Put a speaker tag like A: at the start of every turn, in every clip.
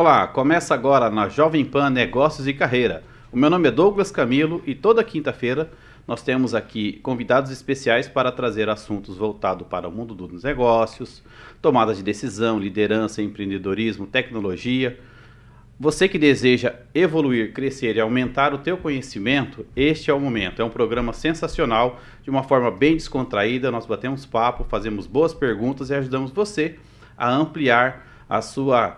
A: Olá, começa agora na Jovem Pan Negócios e Carreira. O meu nome é Douglas Camilo e toda quinta-feira nós temos aqui convidados especiais para trazer assuntos voltados para o mundo dos negócios, tomada de decisão, liderança, empreendedorismo, tecnologia. Você que deseja evoluir, crescer e aumentar o teu conhecimento, este é o momento. É um programa sensacional, de uma forma bem descontraída. Nós batemos papo, fazemos boas perguntas e ajudamos você a ampliar a sua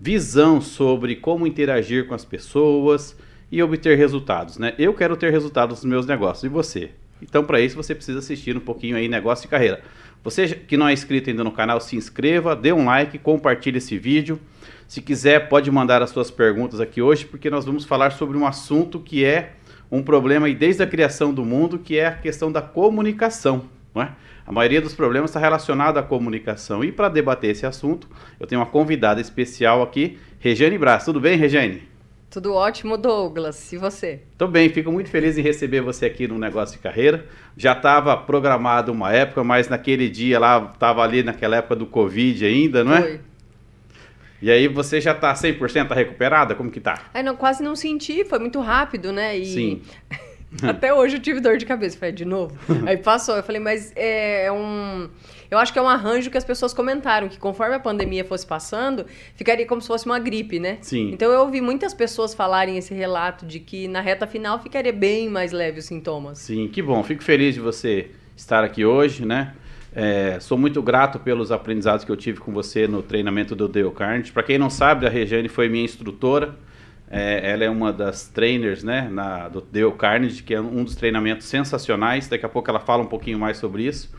A: visão sobre como interagir com as pessoas e obter resultados, né? Eu quero ter resultados nos meus negócios e você. Então, para isso, você precisa assistir um pouquinho aí Negócio e Carreira. Você que não é inscrito ainda no canal, se inscreva, dê um like, compartilhe esse vídeo. Se quiser, pode mandar as suas perguntas aqui hoje, porque nós vamos falar sobre um assunto que é um problema aí desde a criação do mundo, que é a questão da comunicação. Não é? A maioria dos problemas está relacionado à comunicação. E para debater esse assunto, eu tenho uma convidada especial aqui, Regiane Braz. Tudo bem, Regiane?
B: Tudo ótimo, Douglas. E você?
A: Tô bem, fico muito feliz em receber você aqui no Negócio de Carreira. Já estava programado uma época, mas naquele dia lá, estava ali naquela época do Covid ainda, não é? Foi. E aí você já está 100% recuperada? Como que tá?
B: Não, quase não senti, foi muito rápido, né?
A: E... Sim.
B: Até hoje eu tive dor de cabeça. Falei, de novo? Aí passou. Eu falei, mas é, é um. Eu acho que é um arranjo que as pessoas comentaram, que conforme a pandemia fosse passando, ficaria como se fosse uma gripe, né?
A: Sim.
B: Então eu ouvi muitas pessoas falarem esse relato de que na reta final ficaria bem mais leve os sintomas.
A: Sim, que bom. Fico feliz de você estar aqui hoje, né? É, sou muito grato pelos aprendizados que eu tive com você no treinamento do Dale Carnegie. Para quem não sabe, a Regiane foi minha instrutora. É, ela é uma das trainers né, na, do Dale Carnegie, que é um dos treinamentos sensacionais. Daqui a pouco ela fala um pouquinho mais sobre isso.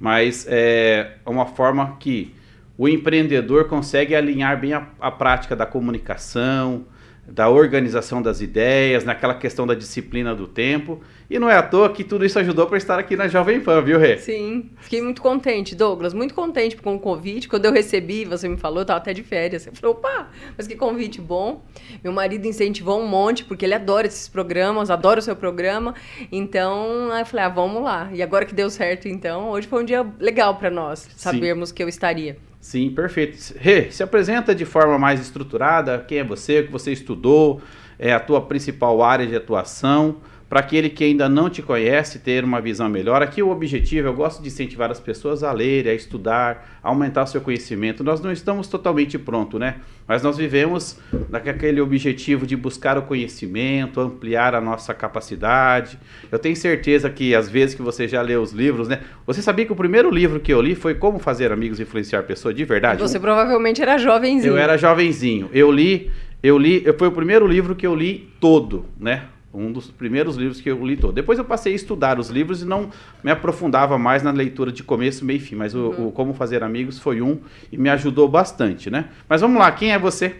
A: Mas é uma forma que o empreendedor consegue alinhar bem a, a prática da comunicação, da organização das ideias, naquela questão da disciplina do tempo. E não é à toa que tudo isso ajudou para estar aqui na Jovem Pan, viu, Rê?
B: Sim, fiquei muito contente, Douglas, muito contente com o convite. Quando eu recebi, você me falou, eu estava até de férias. Eu falei, opa, mas que convite bom. Meu marido incentivou um monte, porque ele adora esses programas, adora o seu programa. Então, eu falei, ah, vamos lá. E agora que deu certo, então, hoje foi um dia legal para nós, sabermos Sim. que eu estaria.
A: Sim, perfeito. Rê, se apresenta de forma mais estruturada, quem é você, o que você estudou, é a tua principal área de atuação, para aquele que ainda não te conhece ter uma visão melhor. Aqui o objetivo, eu gosto de incentivar as pessoas a ler, a estudar, a aumentar o seu conhecimento. Nós não estamos totalmente prontos, né? Mas nós vivemos naquele objetivo de buscar o conhecimento, ampliar a nossa capacidade. Eu tenho certeza que às vezes que você já leu os livros, né? Você sabia que o primeiro livro que eu li foi Como Fazer Amigos e Influenciar Pessoas de verdade?
B: Você um... provavelmente era jovenzinho.
A: Eu era jovenzinho. Eu li, eu li, foi o primeiro livro que eu li todo, né? Um dos primeiros livros que eu li todo. Depois eu passei a estudar os livros e não me aprofundava mais na leitura de começo, meio e fim. Mas o, uhum. o, Como Fazer Amigos foi um e me ajudou bastante, né? Mas vamos lá, quem é você?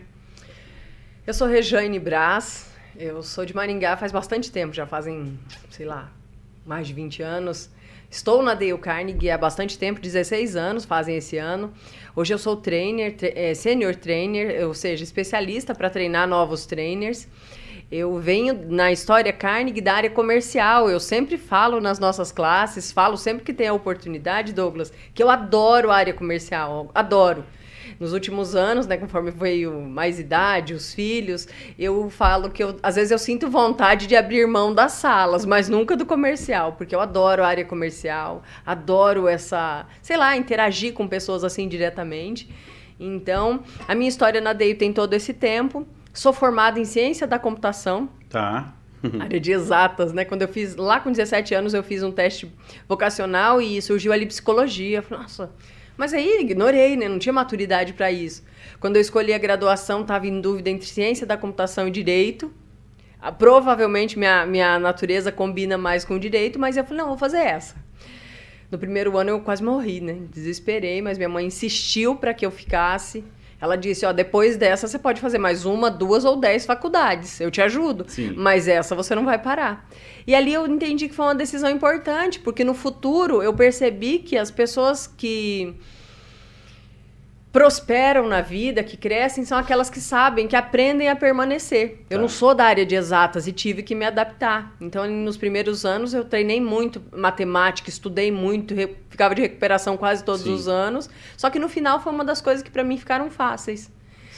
B: Eu sou Rejane Brás, eu sou de Maringá faz bastante tempo, já fazem, sei lá, mais de 20 anos. Estou na Dale Carnegie há bastante tempo, 16 anos fazem esse ano. Hoje eu sou trainer, é, senior trainer, ou seja, especialista para treinar novos trainers. Eu venho na história Carnegie da área comercial. Eu sempre falo nas nossas classes, falo sempre que tem a oportunidade, Douglas, que eu adoro a área comercial, adoro. Nos últimos anos, né, conforme veio mais idade, os filhos, eu falo que eu, às vezes eu sinto vontade de abrir mão das salas, mas nunca do comercial, porque eu adoro a área comercial, adoro essa, sei lá, interagir com pessoas assim diretamente. Então, a minha história na DEI tem todo esse tempo. Sou formada em ciência da computação.
A: Tá.
B: área de exatas, né? Quando eu fiz, lá com 17 anos, eu fiz um teste vocacional e surgiu ali psicologia. Eu falei, nossa, mas aí ignorei, né? Não tinha maturidade para isso. Quando eu escolhi a graduação, estava em dúvida entre ciência da computação e direito. Ah, provavelmente minha, minha natureza combina mais com o direito, mas eu falei, não, vou fazer essa. No primeiro ano eu quase morri, né? Desesperei, mas minha mãe insistiu para que eu ficasse. Ela disse, ó, depois dessa você pode fazer mais uma, duas ou dez faculdades. Eu te ajudo.
A: Sim.
B: Mas essa você não vai parar. E ali eu entendi que foi uma decisão importante, porque no futuro eu percebi que as pessoas que prosperam na vida, que crescem, são aquelas que sabem, que aprendem a permanecer. Eu não tá. sou da área de exatas e tive que me adaptar. Então, nos primeiros anos, eu treinei muito matemática, estudei muito, ficava de recuperação quase todos Sim. os anos. Só que no final foi uma das coisas que para mim ficaram fáceis.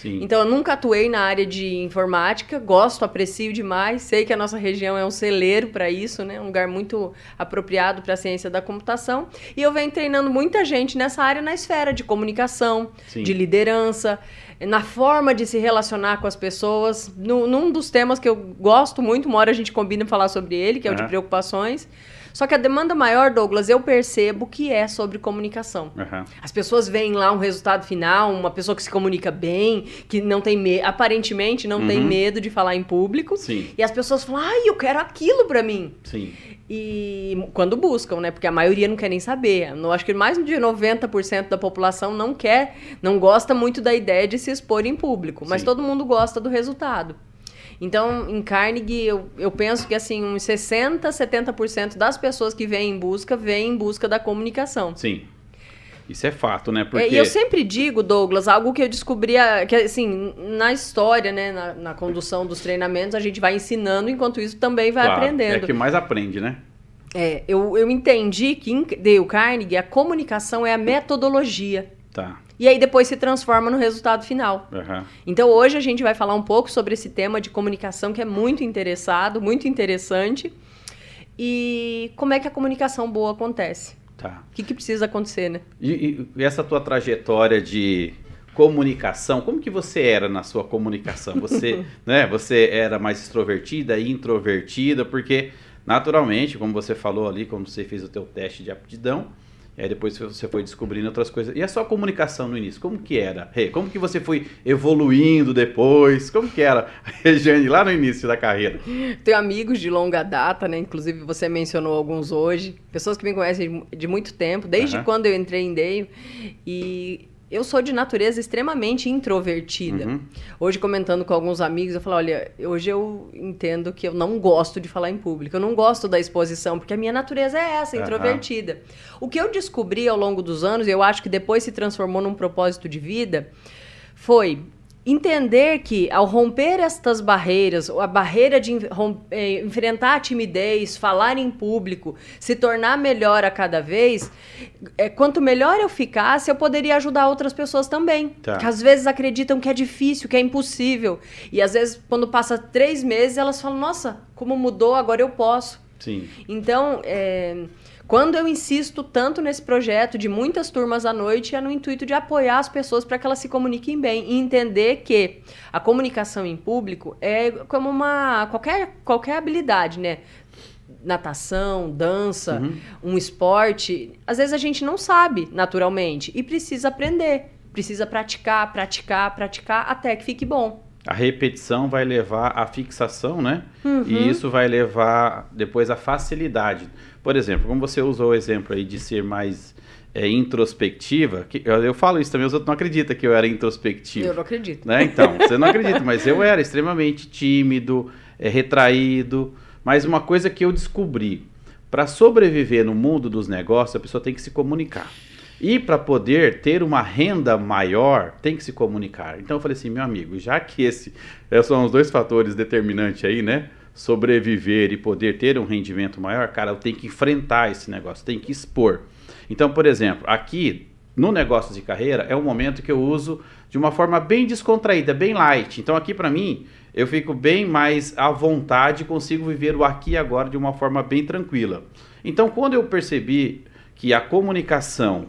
A: Sim.
B: Então eu nunca atuei na área de informática, gosto, aprecio demais, sei que a nossa região é um celeiro para isso, né? Um lugar muito apropriado para a ciência da computação. E eu venho treinando muita gente nessa área na esfera de comunicação,
A: Sim.
B: de liderança, na forma de se relacionar com as pessoas. No, num dos temas que eu gosto muito, uma hora a gente combina falar sobre ele, que é o de preocupações. Só que a demanda maior, Douglas, eu percebo que é sobre comunicação.
A: Aham.
B: As pessoas veem lá um resultado final, uma pessoa que se comunica bem, que não tem medo, aparentemente não tem
A: Uhum.
B: medo de falar em público.
A: Sim.
B: E as pessoas falam, ai, eu quero aquilo pra mim.
A: Sim.
B: E quando buscam, né? Porque a maioria não quer nem saber. Eu acho que mais de 90% da população não quer, não gosta muito da ideia de se expor em público. Mas
A: Sim.
B: todo mundo gosta do resultado. Então, em Carnegie, eu, eu penso que assim, uns 60%, 70% das pessoas que vêm em busca, vêm em busca da comunicação.
A: Sim. Isso é fato, né?
B: É,
A: Porque.
B: e eu sempre digo, Douglas, algo que eu descobri, que assim, na história, né, na, na condução dos treinamentos, a gente vai ensinando, enquanto isso também vai
A: Claro,
B: aprendendo.
A: É que mais aprende, né?
B: É, eu, eu entendi que em Dale Carnegie, a comunicação é a metodologia.
A: Tá.
B: E aí depois se transforma no resultado final.
A: Aham.
B: Então hoje a gente vai falar um pouco sobre esse tema de comunicação que é muito interessado, muito interessante. E como é que a comunicação boa acontece?
A: Tá.
B: O que, que precisa acontecer, né?
A: E, e essa tua trajetória de comunicação, como que você era na sua comunicação? Você, né, você era mais extrovertida, introvertida, porque naturalmente, como você falou ali, quando você fez o teu teste de aptidão, e aí depois você foi descobrindo outras coisas. E a sua comunicação no início, como que era? Rê, como que você foi evoluindo depois? Como que era a Regiane lá no início da carreira?
B: Tenho amigos de longa data, né? Inclusive você mencionou alguns hoje. Pessoas que me conhecem de muito tempo, desde quando eu entrei em Dale. E eu sou de natureza extremamente introvertida.
A: Uhum.
B: Hoje, comentando com alguns amigos, eu falo: olha, hoje eu entendo que eu não gosto de falar em público. Eu não gosto da exposição, porque a minha natureza é essa, introvertida. O que eu descobri ao longo dos anos, e eu acho que depois se transformou num propósito de vida, foi entender que ao romper estas barreiras, a barreira de eh, enfrentar a timidez, falar em público, se tornar melhor a cada vez, é, quanto melhor eu ficasse, eu poderia ajudar outras pessoas também.
A: Tá.
B: Que às vezes acreditam que é difícil, que é impossível. E às vezes, quando passa três meses, elas falam: Nossa, como mudou, agora eu posso.
A: Sim.
B: Então, é, quando eu insisto tanto nesse projeto de muitas turmas à noite, é no intuito de apoiar as pessoas para que elas se comuniquem bem e entender que a comunicação em público é como uma qualquer, qualquer habilidade, né? Natação, dança, um esporte. Às vezes a gente não sabe naturalmente e precisa aprender. Precisa praticar, praticar, praticar até que fique bom.
A: A repetição vai levar à fixação, né?
B: Uhum.
A: E isso vai levar depois à facilidade. Por exemplo, como você usou o exemplo aí de ser mais é, introspectiva, que, eu, eu falo isso também, os outros não acreditam que eu era introspectivo.
B: Eu não acredito.
A: Né? Então, você não acredita, mas eu era extremamente tímido, é, retraído. Mas uma coisa que eu descobri, para sobreviver no mundo dos negócios, a pessoa tem que se comunicar. E para poder ter uma renda maior, tem que se comunicar. Então eu falei assim, meu amigo, já que esse eh, são os dois fatores determinantes aí, né? Sobreviver e poder ter um rendimento maior, cara, eu tenho que enfrentar esse negócio, tenho que expor. Então, por exemplo, aqui no negócio de carreira é um momento que eu uso de uma forma bem descontraída, bem light. Então aqui para mim, eu fico bem mais à vontade, consigo viver o aqui e agora de uma forma bem tranquila. Então quando eu percebi que a comunicação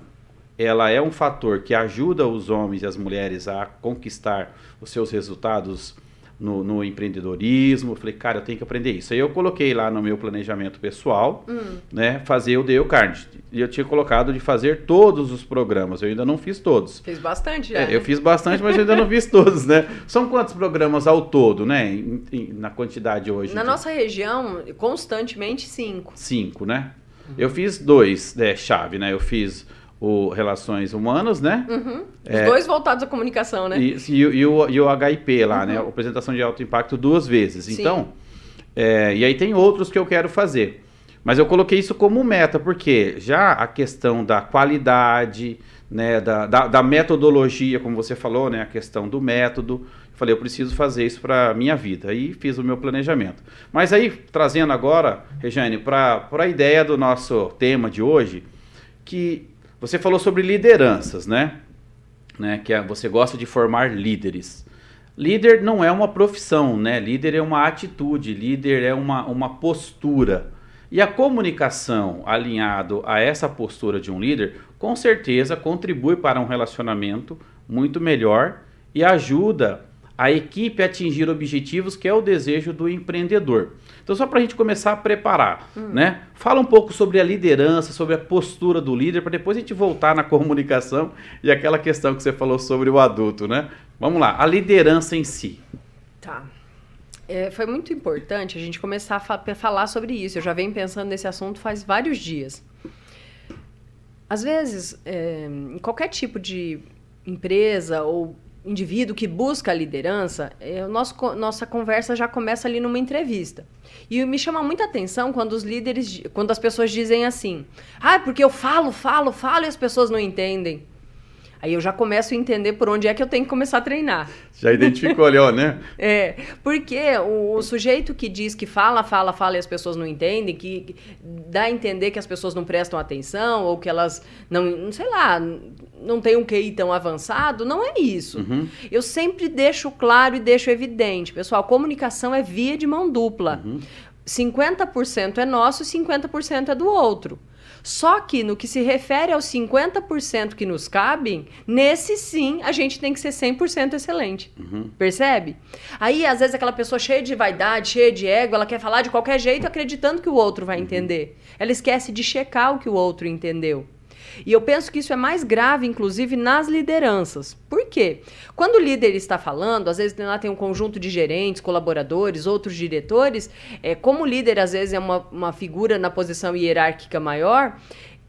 A: ela é um fator que ajuda os homens e as mulheres a conquistar os seus resultados no, no empreendedorismo. Eu falei, cara, eu tenho que aprender isso. Aí eu coloquei lá no meu planejamento pessoal, né, fazer o Dale Carnegie. E eu tinha colocado de fazer todos os programas. Eu ainda não fiz todos.
B: Fez bastante já.
A: É,
B: né?
A: eu fiz bastante, mas eu ainda não fiz todos, né? São quantos programas ao todo, né? em- em- na quantidade hoje?
B: Na
A: de-
B: nossa região, constantemente cinco.
A: Cinco, né? Eu fiz dois, né, chave, né? Eu fiz o Relações Humanas, né?
B: Uhum. Os
A: É.
B: dois voltados à comunicação, né?
A: E, e o- e o, e o HIP lá, né? Apresentação de alto impacto duas vezes.
B: Sim.
A: Então, é, e aí tem outros que eu quero fazer. Mas eu coloquei isso como meta, porque já a questão da qualidade, né, da, da, da metodologia, como você falou, né, a questão do método, eu falei, eu preciso fazer isso para minha vida. Aí fiz o meu planejamento. Mas aí, trazendo agora, Regiane, para a ideia do nosso tema de hoje, que você falou sobre lideranças, né? né, que é- você gosta de formar líderes. líder não é uma profissão, né? Líder é uma atitude, líder é uma, uma postura. E a comunicação alinhado a essa postura de um líder, com certeza contribui para um relacionamento muito melhor e ajuda a equipe a atingir objetivos que é o desejo do empreendedor. Então, só para a gente começar a preparar, hum. né? Fala um pouco sobre a liderança, sobre a postura do líder, para depois a gente voltar na comunicação e aquela questão que você falou sobre o adulto, né? Vamos lá, a liderança em si.
B: Tá. É, foi muito importante a gente começar a fa falar sobre isso. Eu já venho pensando nesse assunto faz vários dias. Às vezes, é, em qualquer tipo de empresa ou indivíduo que busca a liderança, é, nosso, nossa conversa já começa ali numa entrevista. E me chama muita atenção quando os líderes, quando as pessoas dizem assim: ah, porque eu falo, falo, falo e as pessoas não entendem. Aí eu já começo a entender por onde é que eu tenho que começar a treinar.
A: Já identificou ali, ó, né?
B: é, porque o, o, sujeito que diz que fala, fala, fala e as pessoas não entendem, que, que dá a entender que as pessoas não prestam atenção ou que elas não, sei lá, não têm um QI tão avançado, não é isso. Uhum. Eu sempre deixo claro e deixo evidente, pessoal, comunicação é via de mão dupla. Uhum. 50% é nosso e 50% é do outro. Só que no que se refere aos 50% que nos cabem, nesse sim a gente tem que ser 100% excelente. Uhum. Percebe? Aí, às vezes, aquela pessoa cheia de vaidade, cheia de ego, ela quer falar de qualquer jeito acreditando que o outro vai uhum. entender. Ela esquece de checar o que o outro entendeu. E eu penso que isso é mais grave, inclusive, nas lideranças. Por quê? Quando o líder está falando, às vezes lá tem um conjunto de gerentes, colaboradores, outros diretores, é, como o líder às vezes é uma, uma figura na posição hierárquica maior,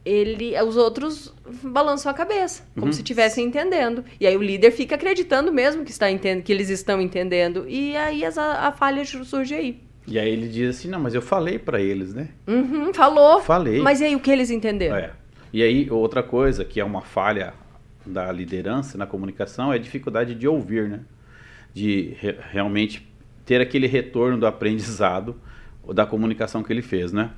B: ele, os outros balançam a cabeça, como uhum. se estivessem entendendo. E aí o líder fica acreditando mesmo que, está entendendo, que eles estão entendendo. E aí a, a falha surge aí.
A: E aí ele diz assim, não, mas eu falei para eles, né?
B: Uhum, falou.
A: Falei.
B: Mas e aí o que eles entenderam?
A: É. E aí, outra coisa que é uma falha da liderança na comunicação é a dificuldade de ouvir, né? De re realmente ter aquele retorno do aprendizado da comunicação que ele fez, né?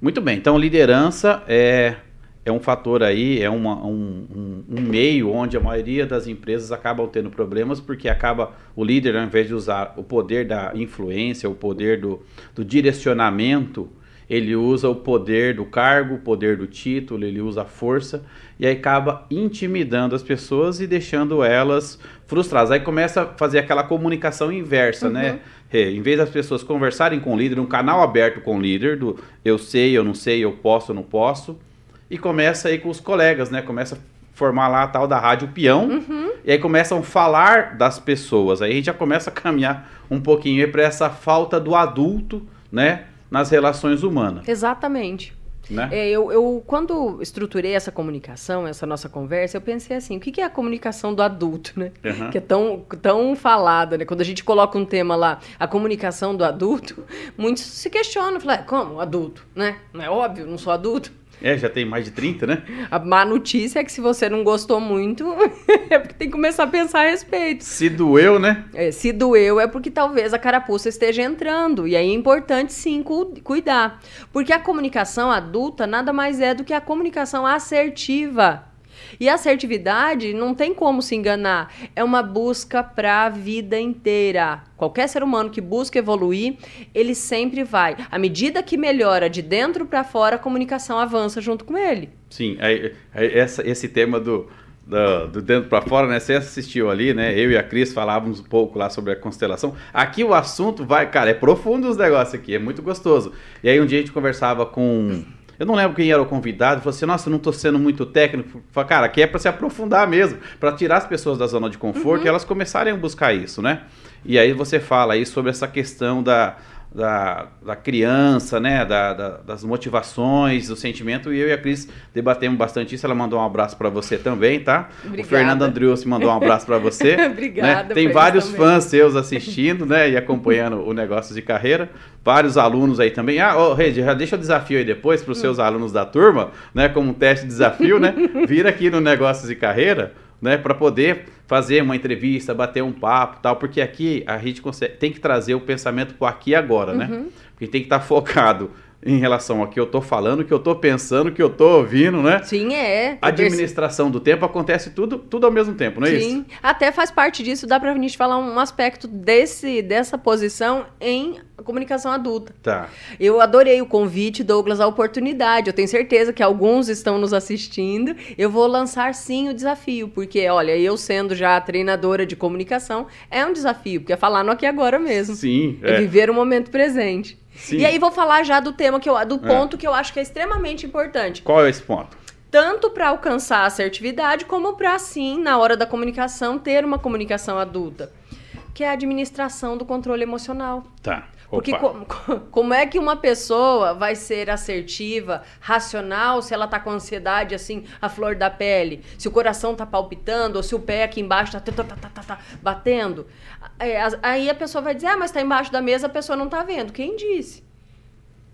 A: Muito bem, então liderança é, é um fator aí, é uma, um, um, um, meio onde a maioria das empresas acabam tendo problemas porque acaba o líder, ao invés de usar o poder da influência, o poder do, do direcionamento, ele usa o poder do cargo, o poder do título, ele usa a força e aí acaba intimidando as pessoas e deixando elas frustradas. Aí começa a fazer aquela comunicação inversa, né? uhum. né? É, em vez das pessoas conversarem com o líder, um canal aberto com o líder, do eu sei, eu não sei, eu posso, eu não posso, e começa aí com os colegas, né? Começa a formar lá a tal da rádio peão, uhum. e aí começam a falar das pessoas. Aí a gente já começa a caminhar um pouquinho para essa falta do adulto, né? Nas relações humanas.
B: Exatamente. Né? É, eu, eu, quando estruturei essa comunicação, essa nossa conversa, eu pensei assim, o que, que é a comunicação do adulto, né? Uhum. Que é tão, tão falada, né? Quando a gente coloca um tema lá, a comunicação do adulto, muitos se questionam, falam, é, como adulto, né? Não é óbvio, não sou adulto.
A: É, já tem mais de 30, né?
B: A má notícia é que se você não gostou muito, é porque tem que começar a pensar a respeito.
A: Se doeu, né?
B: É, se doeu é porque talvez a carapuça esteja entrando. E aí é importante sim cu cuidar. Porque a comunicação adulta nada mais é do que a comunicação assertiva. E assertividade não tem como se enganar, é uma busca para a vida inteira. Qualquer ser humano que busca evoluir, ele sempre vai. À medida que melhora de dentro para fora, a comunicação avança junto com ele.
A: Sim, essa, esse tema do, do, do, dentro para fora, né? Você assistiu ali, né? Eu e a Cris falávamos um pouco lá sobre a constelação. Aqui o assunto vai, cara, é profundo os negócios aqui, é muito gostoso. E aí um dia a gente conversava com eu não lembro quem era o convidado, falou assim: Nossa, eu não estou sendo muito técnico. Falei, cara, aqui é para se aprofundar mesmo, para tirar as pessoas da zona de conforto uhum. e elas começarem a buscar isso, né? E aí você fala aí sobre essa questão da, da, da criança, né? Da, da, das motivações, do sentimento. E eu e a Cris debatemos bastante isso. Ela mandou um abraço para você também, tá? Obrigada. O Fernando Andrius mandou um abraço para você.
B: Obrigada.
A: Né? Tem vários fãs seus assistindo, né? E acompanhando o negócio de carreira. Vários alunos aí também. Ah, oh, Rede, já deixa o desafio aí depois para os seus hum. alunos da turma, né? Como um teste de desafio, né? Vira aqui no Negócios de Carreira né, para poder fazer uma entrevista, bater um papo, tal, porque aqui a gente consegue, tem que trazer o pensamento para aqui e agora, né? uhum. Porque tem que estar tá focado em relação ao que eu tô falando, o que eu tô pensando, o que eu tô ouvindo, né?
B: Sim, é.
A: A administração do tempo acontece tudo, tudo ao mesmo tempo, não é
B: Sim.
A: isso?
B: Sim, até faz parte disso, dá pra gente falar um aspecto desse, dessa posição em comunicação adulta.
A: Tá.
B: Eu adorei o convite, Douglas, a oportunidade. Eu tenho certeza que alguns estão nos assistindo. Eu vou lançar sim o desafio, porque, olha, eu sendo já treinadora de comunicação, é um desafio, porque é falar no aqui agora mesmo.
A: Sim.
B: É, é viver o momento presente.
A: Sim.
B: E aí vou falar já do tema que eu, do ponto é. que eu acho que é extremamente importante.
A: Qual é esse ponto?
B: Tanto para alcançar a assertividade, como para, sim, na hora da comunicação, ter uma comunicação adulta. Que é a administração do controle emocional.
A: Tá.
B: Porque co como é que uma pessoa vai ser assertiva, racional, se ela tá com ansiedade, assim, a flor da pele? Se o coração tá palpitando, ou se o pé aqui embaixo tá, tá, tá, tá, tá batendo? É, aí a pessoa vai dizer, ah, mas tá embaixo da mesa, a pessoa não tá vendo. Quem disse?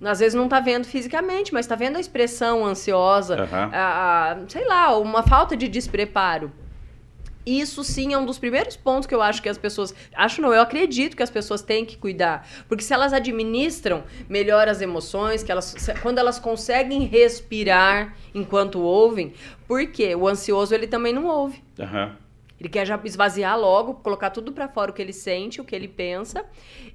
B: Às vezes não tá vendo fisicamente, mas tá vendo a expressão ansiosa,
A: uhum.
B: a, a, sei lá, uma falta de despreparo. Isso sim é um dos primeiros pontos que eu acho que as pessoas. Acho não, eu acredito que as pessoas têm que cuidar. Porque se elas administram melhor as emoções, que elas, quando elas conseguem respirar enquanto ouvem, porque o ansioso ele também não ouve.
A: Uhum.
B: Ele quer já esvaziar logo, colocar tudo para fora o que ele sente, o que ele pensa,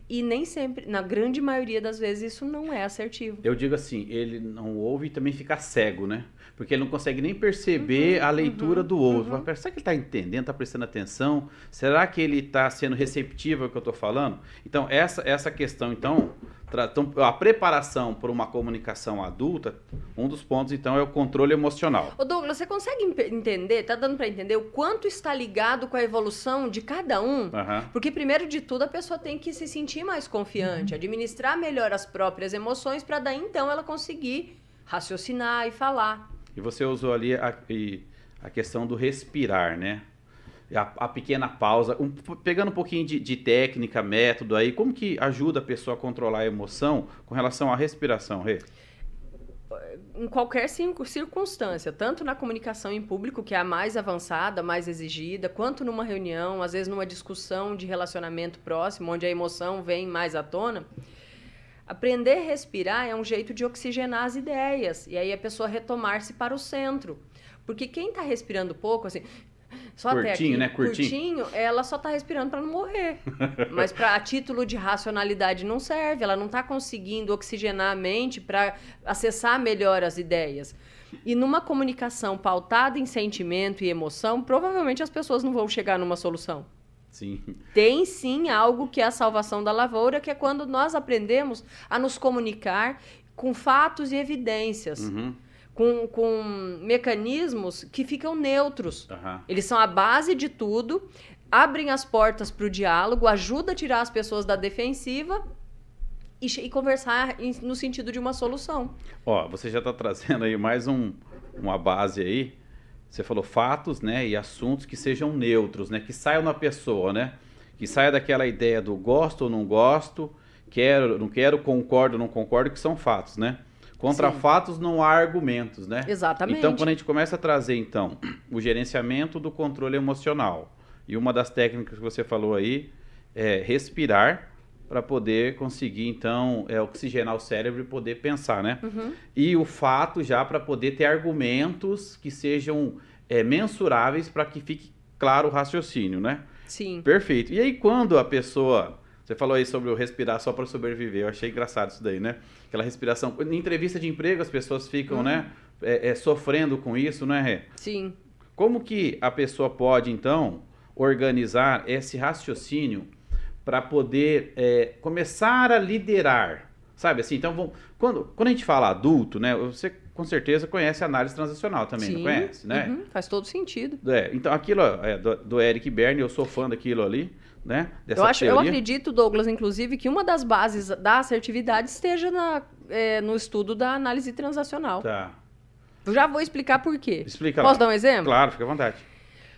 B: e nem sempre, na grande maioria das vezes, isso não é assertivo.
A: Eu digo assim, ele não ouve e também fica cego, né? Porque ele não consegue nem perceber uhum, a leitura uhum, do outro. Uhum. Será que ele está entendendo, está prestando atenção? Será que ele está sendo receptivo ao que eu estou falando? Então, essa, essa questão, então, então, a preparação para uma comunicação adulta, um dos pontos, então, é o controle emocional.
B: Ô Douglas, você consegue entender, tá dando para entender o quanto está ligado com a evolução de cada um?
A: Uhum.
B: Porque, primeiro de tudo, a pessoa tem que se sentir mais confiante, uhum. administrar melhor as próprias emoções, para daí, então, ela conseguir raciocinar e falar.
A: E você usou ali a, a questão do respirar, né? A, a pequena pausa, um, pegando um pouquinho de, de, técnica, método aí, como que ajuda a pessoa a controlar a emoção com relação à respiração, Rê?
B: Em qualquer circunstância, tanto na comunicação em público, que é a mais avançada, mais exigida, quanto numa reunião, às vezes numa discussão de relacionamento próximo, onde a emoção vem mais à tona, aprender a respirar é um jeito de oxigenar as ideias e aí a pessoa retomar-se para o centro. Porque quem está respirando pouco, assim, só
A: curtinho,
B: até aqui,
A: né? Curtinho.
B: curtinho, ela só tá respirando para não morrer. Mas para título de racionalidade não serve, ela não tá conseguindo oxigenar a mente para acessar melhor as ideias. E numa comunicação pautada em sentimento e emoção, provavelmente as pessoas não vão chegar numa solução.
A: Sim.
B: Tem sim algo que é a salvação da lavoura, que é quando nós aprendemos a nos comunicar com fatos e evidências.
A: Uhum
B: com, com mecanismos que ficam neutros.
A: Uhum.
B: Eles são a base de tudo, abrem as portas para o diálogo, ajuda a tirar as pessoas da defensiva e, e conversar em, no sentido de uma solução.
A: Ó, você já está trazendo aí mais um, uma base aí. Você falou fatos, né, e assuntos que sejam neutros, né, que saiam na pessoa, né, que saia daquela ideia do gosto ou não gosto, quero, não quero, concordo ou não concordo, que são fatos, né? Contra Sim. fatos não há argumentos, né?
B: Exatamente.
A: Então, quando a gente começa a trazer, então, o gerenciamento do controle emocional, e uma das técnicas que você falou aí é respirar para poder conseguir, então, é, oxigenar o cérebro e poder pensar, né?
B: Uhum.
A: E o fato já para poder ter argumentos que sejam é, mensuráveis para que fique claro o raciocínio, né?
B: Sim.
A: Perfeito. E aí, quando a pessoa você falou aí sobre o respirar só para sobreviver. Eu achei engraçado isso daí, né? Aquela respiração. Em entrevista de emprego, as pessoas ficam, né, uhum. né? É, é, sofrendo com isso, né, Rê?
B: Sim.
A: Como que a pessoa pode, então, organizar esse raciocínio para poder é, começar a liderar? Sabe assim? Então, vamos, quando, quando a gente fala adulto, né? Você com certeza conhece a análise transacional também,
B: Sim.
A: não conhece, né?
B: Uhum. Faz todo sentido.
A: É, então, aquilo é, do, do Eric Berne, eu sou fã daquilo ali né?
B: Dessa eu, acho, eu acredito, Douglas, inclusive, que uma das bases da assertividade esteja na, é, no estudo da análise transacional.
A: Tá.
B: Eu já vou explicar por quê.
A: Explica
B: Posso
A: lá.
B: dar um exemplo?
A: Claro, fica à vontade.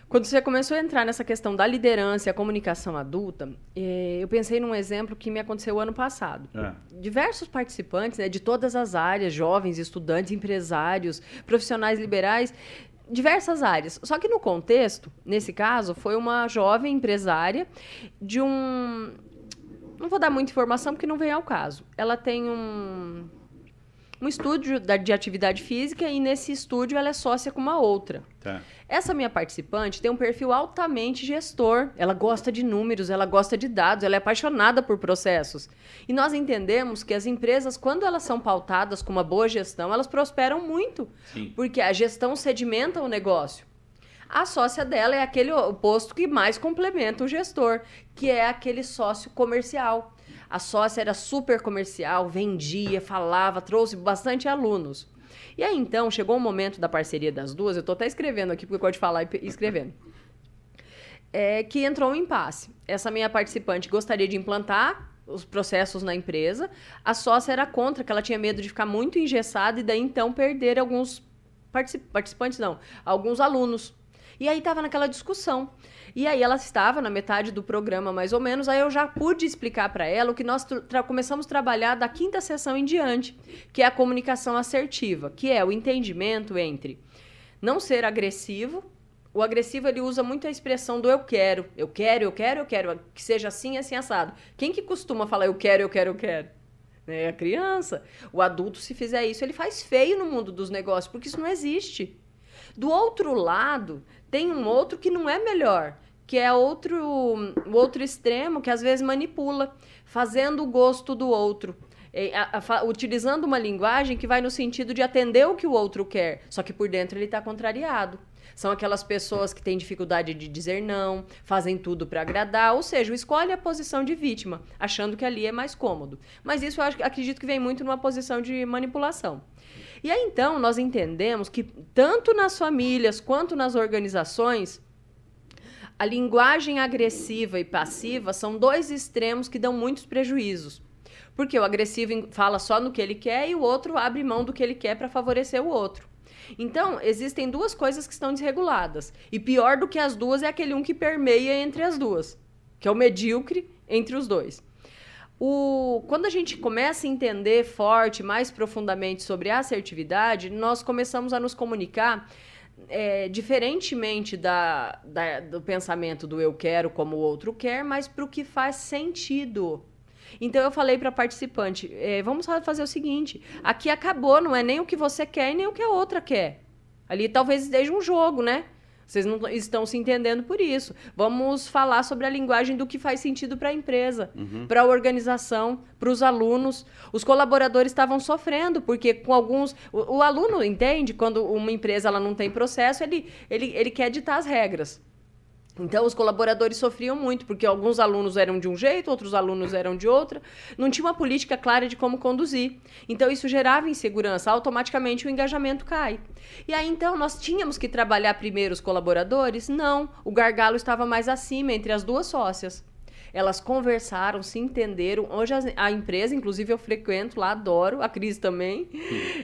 B: Quando você começou a entrar nessa questão da liderança e a comunicação adulta, é, eu pensei num exemplo que me aconteceu ano passado.
A: É.
B: Diversos participantes né, de todas as áreas, jovens, estudantes, empresários, profissionais liberais, diversas áreas. Só que no contexto, nesse caso, foi uma jovem empresária de um. Não vou dar muita informação porque não vem ao caso. Ela tem um. Um estúdio de atividade física e nesse estúdio ela é sócia com uma outra.
A: Tá.
B: Essa minha participante tem um perfil altamente gestor. Ela gosta de números, ela gosta de dados, ela é apaixonada por processos. E nós entendemos que as empresas, quando elas são pautadas com uma boa gestão, elas prosperam muito.
A: Sim.
B: Porque a gestão sedimenta o negócio. A sócia dela é aquele posto que mais complementa o gestor, que é aquele sócio comercial. A sócia era super comercial, vendia, falava, trouxe bastante alunos. E aí, então, chegou o momento da parceria das duas, eu estou até escrevendo aqui, porque eu gosto de falar e escrevendo. É, que entrou um impasse. Essa minha participante gostaria de implantar os processos na empresa, a sócia era contra, que ela tinha medo de ficar muito engessada e daí então perder alguns participantes, não, alguns alunos. E aí estava naquela discussão. E aí ela estava na metade do programa, mais ou menos, aí eu já pude explicar para ela o que nós começamos a trabalhar da quinta sessão em diante, que é a comunicação assertiva, que é o entendimento entre não ser agressivo. O agressivo ele usa muito a expressão do eu quero, eu quero, eu quero, eu quero, que seja assim, assim assado. Quem que costuma falar eu quero, eu quero, eu quero? É a criança. O adulto, se fizer isso, ele faz feio no mundo dos negócios, porque isso não existe. Do outro lado, tem um outro que não é melhor, que é outro, o outro extremo que às vezes manipula, fazendo o gosto do outro. A, a, utilizando uma linguagem que vai no sentido de atender o que o outro quer, só que por dentro ele está contrariado. São aquelas pessoas que têm dificuldade de dizer não, fazem tudo para agradar, ou seja, escolhe a posição de vítima, achando que ali é mais cômodo. Mas isso eu acho, acredito que vem muito numa posição de manipulação. E aí então nós entendemos que tanto nas famílias quanto nas organizações, a linguagem agressiva e passiva são dois extremos que dão muitos prejuízos. Porque o agressivo fala só no que ele quer e o outro abre mão do que ele quer para favorecer o outro. Então, existem duas coisas que estão desreguladas. E pior do que as duas é aquele um que permeia entre as duas, que é o medíocre entre os dois. O, quando a gente começa a entender forte, mais profundamente sobre a assertividade, nós começamos a nos comunicar é, diferentemente da, da, do pensamento do eu quero como o outro quer, mas para o que faz sentido. Então eu falei para a participante: é, vamos fazer o seguinte, aqui acabou, não é nem o que você quer nem o que a outra quer. Ali talvez esteja um jogo, né? Vocês não estão se entendendo por isso. Vamos falar sobre a linguagem do que faz sentido para a empresa, uhum. para a organização, para os alunos. Os colaboradores estavam sofrendo, porque com alguns. O, o, aluno entende quando uma empresa ela não tem processo, ele, ele, ele quer ditar as regras. Então, os colaboradores sofriam muito, porque alguns alunos eram de um jeito, outros alunos eram de outra. Não tinha uma política clara de como conduzir. Então, isso gerava insegurança. Automaticamente, o engajamento cai. E aí, então, nós tínhamos que trabalhar primeiro os colaboradores? Não. O gargalo estava mais acima, entre as duas sócias. Elas conversaram, se entenderam. Hoje, a, empresa, inclusive, eu frequento lá, adoro. A Cris também.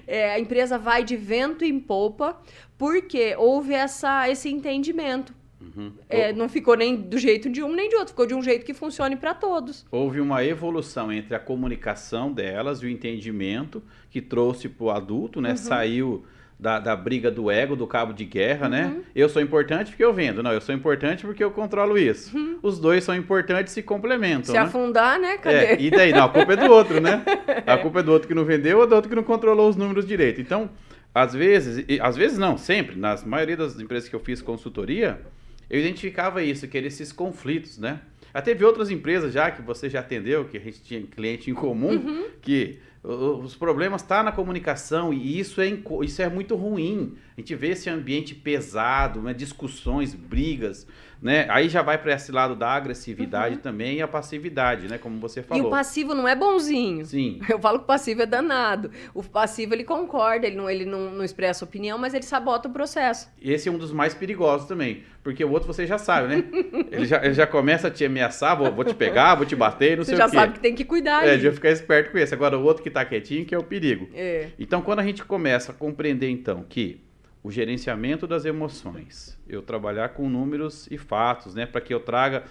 B: É, a empresa vai de vento em polpa, porque houve essa, esse entendimento Uhum. É, não ficou nem do jeito de um nem de outro, ficou de um jeito que funcione para todos.
A: Houve uma evolução entre a comunicação delas e o entendimento que trouxe para o adulto, né? Uhum. Saiu da, da briga do ego, do cabo de guerra, né? uhum. né? Eu sou importante porque eu vendo. Não, eu sou importante porque eu controlo isso. Uhum. Os dois são importantes e se complementam.
B: Se
A: né?
B: afundar, né? Cadê?
A: É, e daí? Não, a culpa é do outro, né? A culpa é do outro que não vendeu ou do outro que não controlou os números direito. Então, às vezes, e, às vezes não, sempre, nas maioria das empresas que eu fiz consultoria, eu identificava isso, que eram esses conflitos, né? Até teve outras empresas já que você já atendeu, que a gente tinha cliente em comum, uhum. que os problemas estão tá na comunicação e isso é, isso é muito ruim. A gente vê esse ambiente pesado, né? discussões, brigas, né? Aí já vai para esse lado da agressividade uhum. também e a passividade, né? Como você falou.
B: E o passivo não é bonzinho.
A: Sim.
B: Eu falo que o passivo é danado. O passivo ele concorda, ele não, ele não, não expressa opinião, mas ele sabota o processo.
A: Esse é um dos mais perigosos também, porque o outro você já sabe, né? ele, já, ele já começa a te ameaçar, vou, vou te pegar, vou te bater, não
B: você
A: sei
B: o quê. Você já sabe que tem que cuidar.
A: É, de ficar esperto com esse. Agora o outro que tá quietinho que é o perigo. É. Então quando a gente começa a compreender então que o gerenciamento das emoções. Eu trabalhar com números e fatos, né? Para que eu traga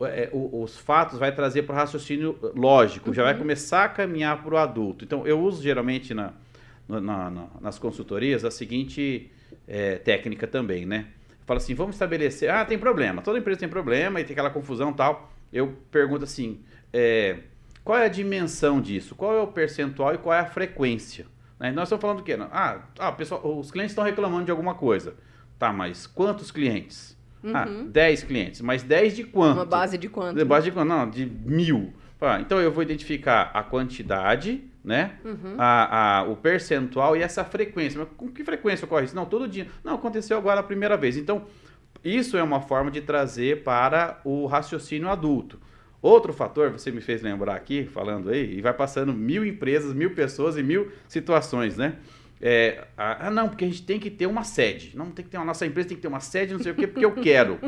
A: é, os fatos vai trazer para o raciocínio lógico, uhum. já vai uhum. começar a caminhar para o adulto. Então, eu uso geralmente na, na, na nas consultorias a seguinte é, técnica também, né? Fala assim, vamos estabelecer, ah, tem problema, toda empresa tem problema e tem aquela confusão tal. Eu pergunto assim, é, qual é a dimensão disso? Qual é o percentual e qual é a frequência? Né? Nós estamos falando do quê? Ah, ah pessoal, os clientes estão reclamando de alguma coisa. Tá, mas quantos clientes? Ah, uhum. Ah, 10 clientes. Mas 10 de quanto?
B: Uma base de quanto? De
A: base de quanto? Não, de mil. Ah, então eu vou identificar a quantidade, né? Uhum. A, a, o percentual e essa frequência. Mas com que frequência ocorre isso? Não, todo dia. Não, aconteceu agora a primeira vez. Então, isso é uma forma de trazer para o raciocínio adulto. Outro fator, você me fez lembrar aqui, falando aí, e vai passando mil empresas, mil pessoas e mil situações, né? É, ah, não, porque a gente tem que ter uma sede. Não tem que ter uma nossa empresa tem que ter uma sede, não sei o quê, porque eu quero.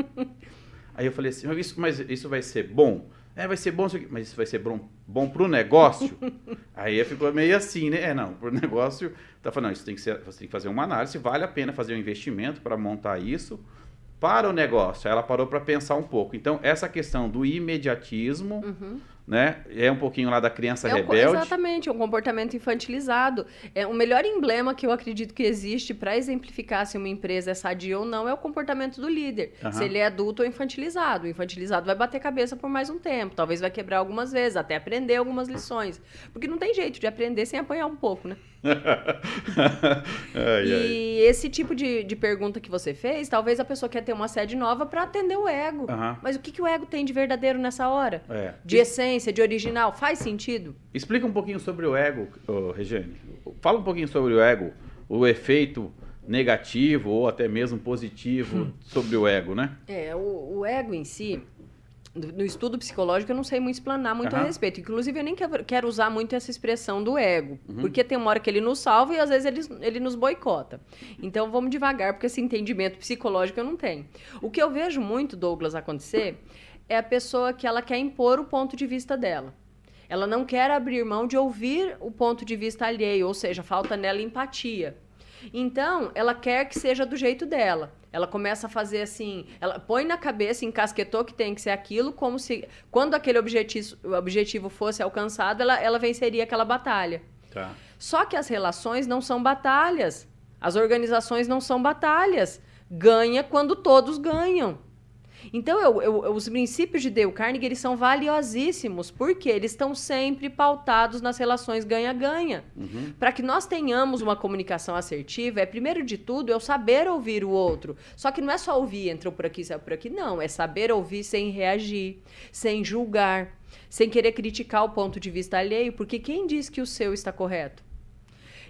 A: Aí eu falei assim, mas isso, mas isso vai ser bom? É, vai ser bom, mas isso vai ser bom, bom pro negócio? Aí ficou meio assim, né? É, não, pro negócio, tá falando, não, isso tem que ser, você tem que fazer uma análise, vale a pena fazer um investimento para montar isso para o negócio. Ela parou para pensar um pouco. Então, essa questão do imediatismo, uhum né? É um pouquinho lá da criança
B: é
A: rebelde.
B: exatamente, é um comportamento infantilizado. É o melhor emblema que eu acredito que existe para exemplificar se uma empresa é sadia ou não é o comportamento do líder. Uhum. Se ele é adulto ou infantilizado. O infantilizado vai bater cabeça por mais um tempo, talvez vai quebrar algumas vezes, até aprender algumas lições, porque não tem jeito de aprender sem apanhar um pouco, né? ai, e ai. esse tipo de, de pergunta que você fez, talvez a pessoa quer ter uma sede nova para atender o ego. Uhum. Mas o que, que o ego tem de verdadeiro nessa hora? É. De essência essência, de original, faz sentido?
A: Explica um pouquinho sobre o ego, oh, Regiane. Fala um pouquinho sobre o ego, o efeito negativo ou até mesmo positivo hum. sobre o ego, né?
B: É, o, o ego em si, no estudo psicológico eu não sei muito explanar muito uhum. a respeito. Inclusive, eu nem quero usar muito essa expressão do ego. Uhum. Porque tem uma hora que ele nos salva e às vezes ele, ele nos boicota. Então vamos devagar, porque esse entendimento psicológico eu não tenho. O que eu vejo muito, Douglas, acontecer é a pessoa que ela quer impor o ponto de vista dela. Ela não quer abrir mão de ouvir o ponto de vista alheio, ou seja, falta nela empatia. Então, ela quer que seja do jeito dela. Ela começa a fazer assim, ela põe na cabeça, encasquetou que tem que ser aquilo, como se quando aquele objetivo, objetivo fosse alcançado, ela, ela venceria aquela batalha. Tá. Só que as relações não são batalhas. As organizações não são batalhas. Ganha quando todos ganham. Então, eu, eu, os princípios de Dale Carnegie eles são valiosíssimos, porque eles estão sempre pautados nas relações ganha-ganha. Uhum. Para que nós tenhamos uma comunicação assertiva, é primeiro de tudo eu saber ouvir o outro. Só que não é só ouvir, entrou por aqui, saiu por aqui, não. É saber ouvir sem reagir, sem julgar, sem querer criticar o ponto de vista alheio, porque quem diz que o seu está correto?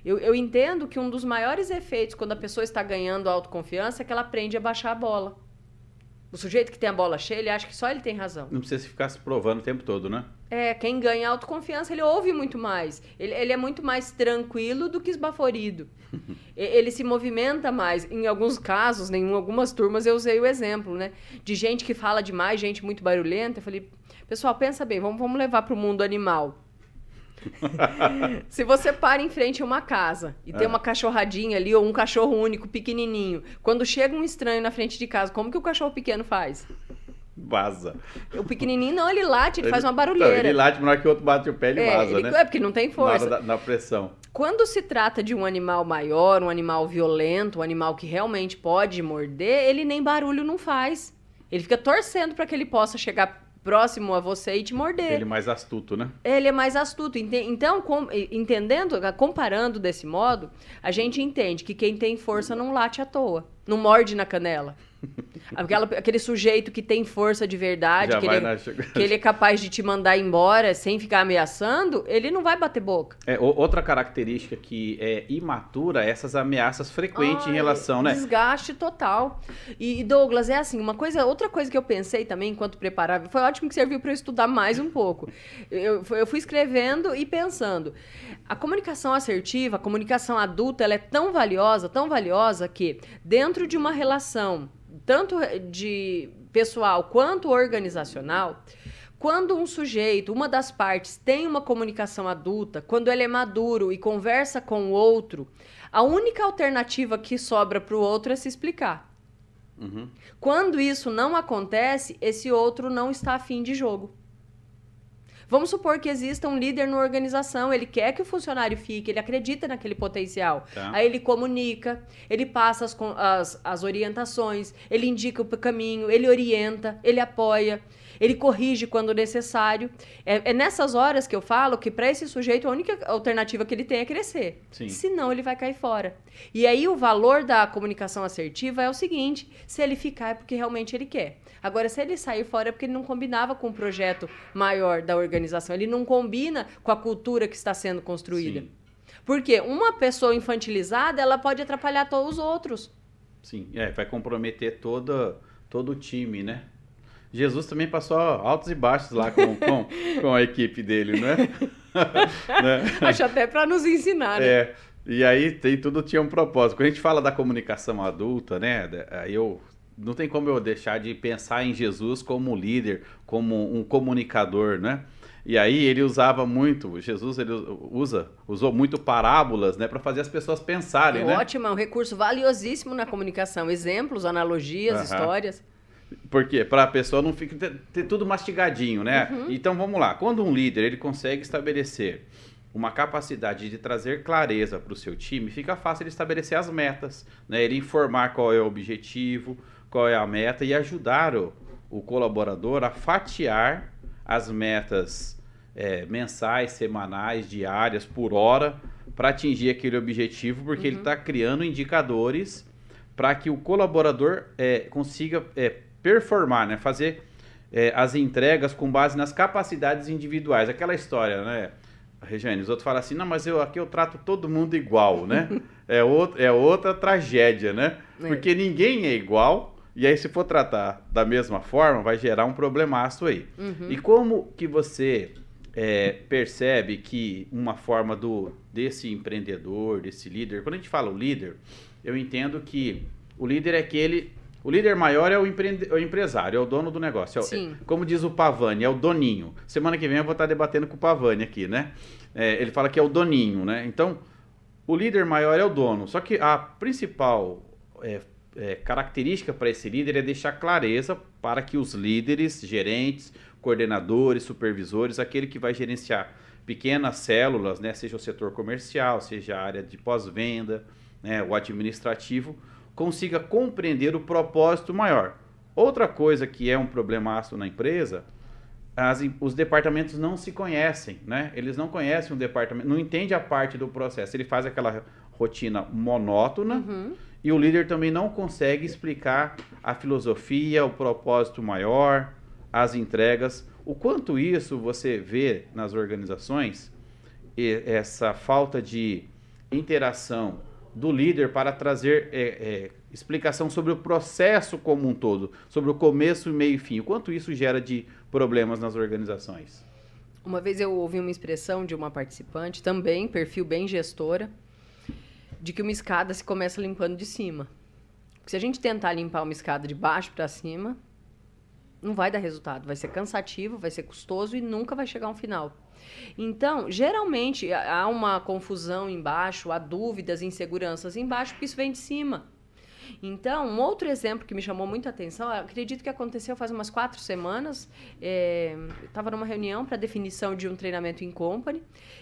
B: Eu, eu entendo que um dos maiores efeitos quando a pessoa está ganhando autoconfiança é que ela aprende a baixar a bola. O sujeito que tem a bola cheia, ele acha que só ele tem razão.
A: Não precisa ficar se provando o tempo todo, né?
B: É, quem ganha autoconfiança, ele ouve muito mais. Ele, ele é muito mais tranquilo do que esbaforido. ele se movimenta mais. Em alguns casos, em algumas turmas, eu usei o exemplo, né? De gente que fala demais, gente muito barulhenta. Eu falei, pessoal, pensa bem, vamos, vamos levar para o mundo animal. Se você para em frente a uma casa e é. tem uma cachorradinha ali ou um cachorro único pequenininho, quando chega um estranho na frente de casa, como que o cachorro pequeno faz?
A: Vaza.
B: O pequenininho não, ele late, ele, ele faz uma barulheira. Não,
A: ele late, mas que o outro bate o pé, ele é, vaza, ele,
B: né? É, porque não tem força.
A: Na, na pressão.
B: Quando se trata de um animal maior, um animal violento, um animal que realmente pode morder, ele nem barulho não faz. Ele fica torcendo para que ele possa chegar próximo a você e te morder.
A: Ele é mais astuto, né?
B: Ele é mais astuto. Então, com, entendendo, comparando desse modo, a gente entende que quem tem força não late à toa, não morde na canela. Aquela, aquele sujeito que tem força de verdade, que ele, na... que ele, é capaz de te mandar embora sem ficar ameaçando, ele não vai bater boca.
A: É, outra característica que é imatura é essas ameaças frequentes Ai, em relação, né?
B: Desgaste total. E, Douglas, é assim, uma coisa, outra coisa que eu pensei também enquanto preparava, foi ótimo que serviu para eu estudar mais um pouco. Eu, eu fui escrevendo e pensando. A comunicação assertiva, a comunicação adulta, ela é tão valiosa, tão valiosa que dentro de uma relação tanto de pessoal quanto organizacional, quando um sujeito, uma das partes, tem uma comunicação adulta, quando ele é maduro e conversa com o outro, a única alternativa que sobra para o outro é se explicar. Uhum. Quando isso não acontece, esse outro não está afim de jogo. Vamos supor que exista um líder na organização, ele quer que o funcionário fique, ele acredita naquele potencial. Tá. Aí ele comunica, ele passa as, as, as orientações, ele indica o caminho, ele orienta, ele apoia. ele corrige quando necessário. É, é nessas horas que eu falo que para esse sujeito a única alternativa que ele tem é crescer.
A: Sim.
B: Senão ele vai cair fora. E aí o valor da comunicação assertiva é o seguinte: se ele ficar é porque realmente ele quer. Agora, se ele sair fora é porque ele não combinava com o projeto maior da organização, ele não combina com a cultura que está sendo construída.
A: Sim.
B: Porque uma pessoa infantilizada, ela pode atrapalhar todos os outros.
A: Sim, é, vai comprometer todo, todo o time, né? Jesus também passou altos e baixos lá com, com, com a equipe dele, né? né?
B: Acho até para nos ensinar, né?
A: É, e aí tem, tudo tinha um propósito. Quando a gente fala da comunicação adulta, né? Eu não tem como eu deixar de pensar em Jesus como líder, como um comunicador, né? E aí ele usava muito, Jesus ele usa, usou muito parábolas, né, para fazer as pessoas pensarem,
B: é
A: né?
B: Ótimo, é um recurso valiosíssimo na comunicação, exemplos, analogias,
A: Aham.
B: histórias.
A: Por quê? Para a pessoa não ficar ter, ter tudo mastigadinho, né? Então vamos lá. Quando um líder ele consegue estabelecer uma capacidade de trazer clareza para o seu time, fica fácil ele estabelecer as metas, né? Ele informar qual é o objetivo, qual é a meta e ajudar o, o colaborador a fatiar as metas é, mensais, semanais, diárias, por hora, para atingir aquele objetivo, porque ele está criando indicadores para que o colaborador é, consiga é, performar, né? fazer é, as entregas com base nas capacidades individuais. Aquela história, né? Regiane, os outros falam assim, não, mas eu aqui eu trato todo mundo igual, né? é, outra, é outra tragédia, né?
B: É.
A: Porque ninguém é igual, e aí se for tratar da mesma forma, vai gerar um problemaço aí.
B: Uhum.
A: E como que você é, percebe que uma forma do desse empreendedor, desse líder, quando a gente fala o líder, eu entendo que o líder é aquele. O líder maior é o, empreende, é o empresário, é o dono do negócio. É
B: Sim.
A: como diz o Pavani, é o doninho. Semana que vem eu vou estar debatendo com o Pavani aqui, né? É, ele fala que é o doninho, né? Então, o líder maior é o dono. Só que a principal é, característica para esse líder é deixar clareza para que os líderes, gerentes, coordenadores, supervisores, aquele que vai gerenciar pequenas células, né, seja o setor comercial, seja a área de pós-venda, né, o administrativo, consiga compreender o propósito maior. Outra coisa que é um problemaço na empresa, as os departamentos não se conhecem, né? Eles não conhecem o departamento, não entende a parte do processo. Ele faz aquela rotina monótona
B: Uhum.
A: E o líder também não consegue explicar a filosofia, o propósito maior, as entregas. O quanto isso você vê nas organizações, essa falta de interação do líder para trazer é, é, explicação sobre o processo como um todo, sobre o começo, meio e fim. O quanto isso gera de problemas nas organizações?
B: Uma vez eu ouvi uma expressão de uma participante, também, perfil bem gestora, de que uma escada se começa limpando de cima. Porque se a gente tentar limpar uma escada de baixo para cima, não vai dar resultado. Vai ser cansativo, vai ser custoso e nunca vai chegar a um final. Então, geralmente, há uma confusão embaixo, há dúvidas, inseguranças embaixo, porque isso vem de cima. Então, um outro exemplo que me chamou muita atenção, acredito que aconteceu faz umas quatro semanas. É, eu estava numa reunião para definição de um treinamento em company,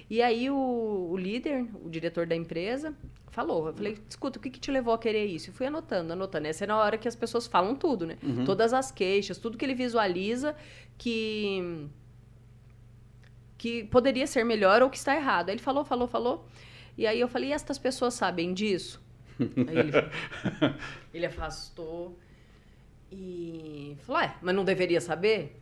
B: e aí o, o líder, o diretor da empresa, falou. Eu falei, escuta, o que, que te levou a querer isso? Eu fui anotando, anotando. Essa é na hora que as pessoas falam tudo, né? Todas as queixas, tudo que ele visualiza que que poderia ser melhor ou que está errado. Aí ele falou, falou, falou. E aí eu falei, e estas pessoas sabem disso? Aí ele, ele afastou e falou, é, mas não deveria saber?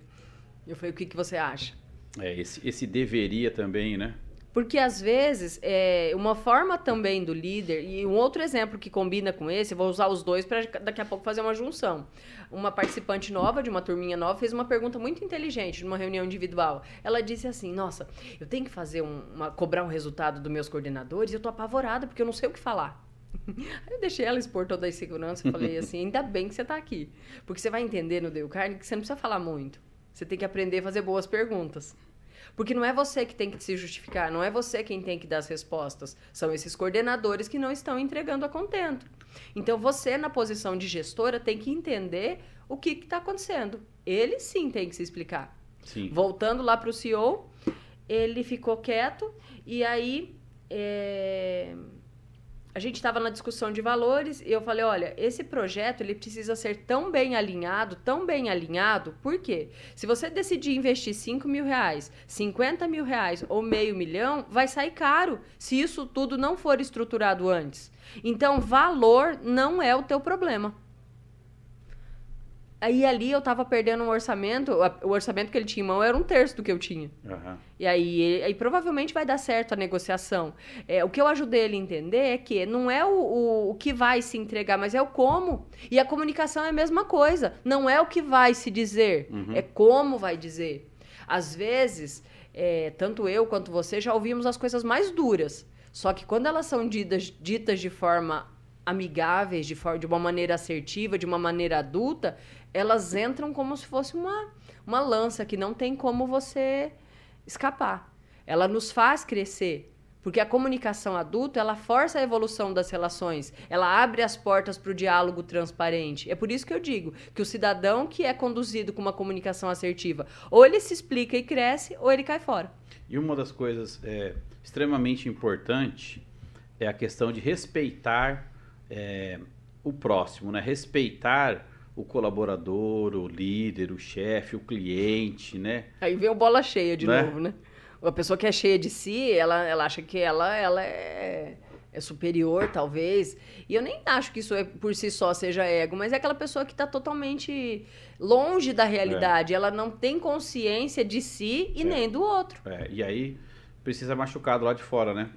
B: Eu falei, o que, que você acha?
A: É, esse, esse deveria também, né?
B: Porque às vezes, é, uma forma também do líder, e um outro exemplo que combina com esse, eu vou usar os dois para daqui a pouco fazer uma junção. Uma participante nova, de uma turminha nova, fez uma pergunta muito inteligente numa reunião individual. Ela disse assim: Nossa, eu tenho que fazer um, uma, cobrar um resultado dos meus coordenadores e eu tô apavorada porque eu não sei o que falar. Aí eu deixei ela expor toda a insegurança e falei assim: ainda bem que você está aqui. Porque você vai entender no Dale Carne que você não precisa falar muito. Você tem que aprender a fazer boas perguntas. Porque não é você que tem que se justificar, não é você quem tem que dar as respostas. São esses coordenadores que não estão entregando a contento. Então você, na posição de gestora, tem que entender o que está acontecendo. Ele sim tem que se explicar.
A: Sim.
B: Voltando lá para o CEO, ele ficou quieto e aí é, a gente estava na discussão de valores e eu falei, olha, esse projeto ele precisa ser tão bem alinhado, tão bem alinhado, por quê? Se você decidir investir 5 mil reais, 50 mil reais ou meio milhão, vai sair caro se isso tudo não for estruturado antes. Então, valor não é o teu problema. Aí ali eu tava perdendo um orçamento, o orçamento que ele tinha em mão era um terço do que eu tinha. Uhum. E aí, aí provavelmente vai dar certo a negociação. É, o que eu ajudei ele a entender é que não é o, o, o, que vai se entregar, mas é o como. E a comunicação é a mesma coisa. Não é o que vai se dizer, uhum. é como vai dizer. Às vezes, é, tanto eu quanto você já ouvimos as coisas mais duras. Só que quando elas são ditas, ditas de forma amigáveis, de, de uma maneira assertiva, de uma maneira adulta, elas entram como se fosse uma, uma lança que não tem como você escapar. Ela nos faz crescer. Porque a comunicação adulta, ela força a evolução das relações, ela abre as portas para o diálogo transparente. É por isso que eu digo que o cidadão que é conduzido com uma comunicação assertiva, ou ele se explica e cresce, ou ele cai fora.
A: E uma das coisas é, extremamente importante é a questão de respeitar é, o próximo, né? respeitar o colaborador, o líder, o chefe, o cliente, né?
B: Aí vem o bola cheia de né? novo, né? A pessoa que é cheia de si, ela, ela acha que ela, ela é, é superior, talvez. E eu nem acho que isso é, por si só seja ego, mas é aquela pessoa que está totalmente longe da realidade. É. Ela não tem consciência de si e é. nem do outro.
A: É. E aí precisa machucado lá de fora, né?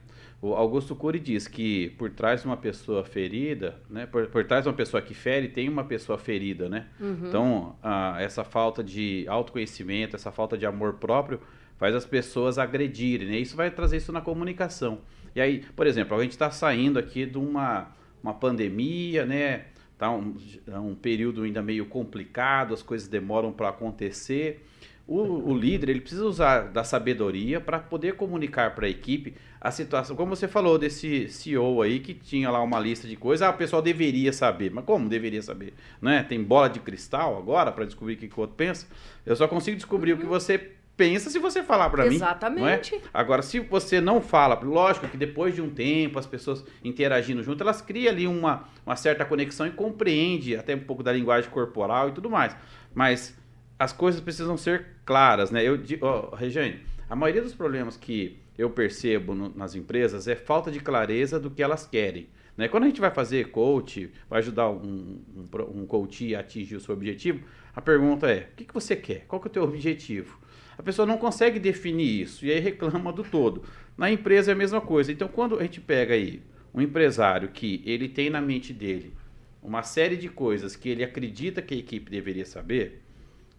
A: O Augusto Cury diz que por trás de uma pessoa ferida, né, por, por trás de uma pessoa que fere, tem uma pessoa ferida, né? Uhum. Então, a, essa falta de autoconhecimento, essa falta de amor próprio faz as pessoas agredirem, né? Isso vai trazer isso na comunicação. E aí, por exemplo, a gente está saindo aqui de uma, uma pandemia, né? Tá um, um período ainda meio complicado, as coisas demoram para acontecer. O, o, líder ele precisa usar da sabedoria para poder comunicar para a equipe a situação. Como você falou desse CEO aí que tinha lá uma lista de coisas, ah, o pessoal deveria saber. Mas como deveria saber? Né? Tem bola de cristal agora para descobrir o que o outro pensa? Eu só consigo descobrir uhum. o que você pensa se você falar para mim.
B: Exatamente.
A: É? Agora, se você não fala, lógico que depois de um tempo, as pessoas interagindo junto, elas criam ali uma, uma certa conexão e compreende até um pouco da linguagem corporal e tudo mais. Mas as coisas precisam ser claras, né? Eu, oh, Regiane, a maioria dos problemas que eu percebo no, nas empresas é falta de clareza do que elas querem. Né? Quando a gente vai fazer coach, vai ajudar um, um, um coach a atingir o seu objetivo, a pergunta é: o que, que você quer? Qual que é o teu objetivo? A pessoa não consegue definir isso e aí reclama do todo. Na empresa é a mesma coisa. Então, quando a gente pega aí um empresário que ele tem na mente dele uma série de coisas que ele acredita que a equipe deveria saber,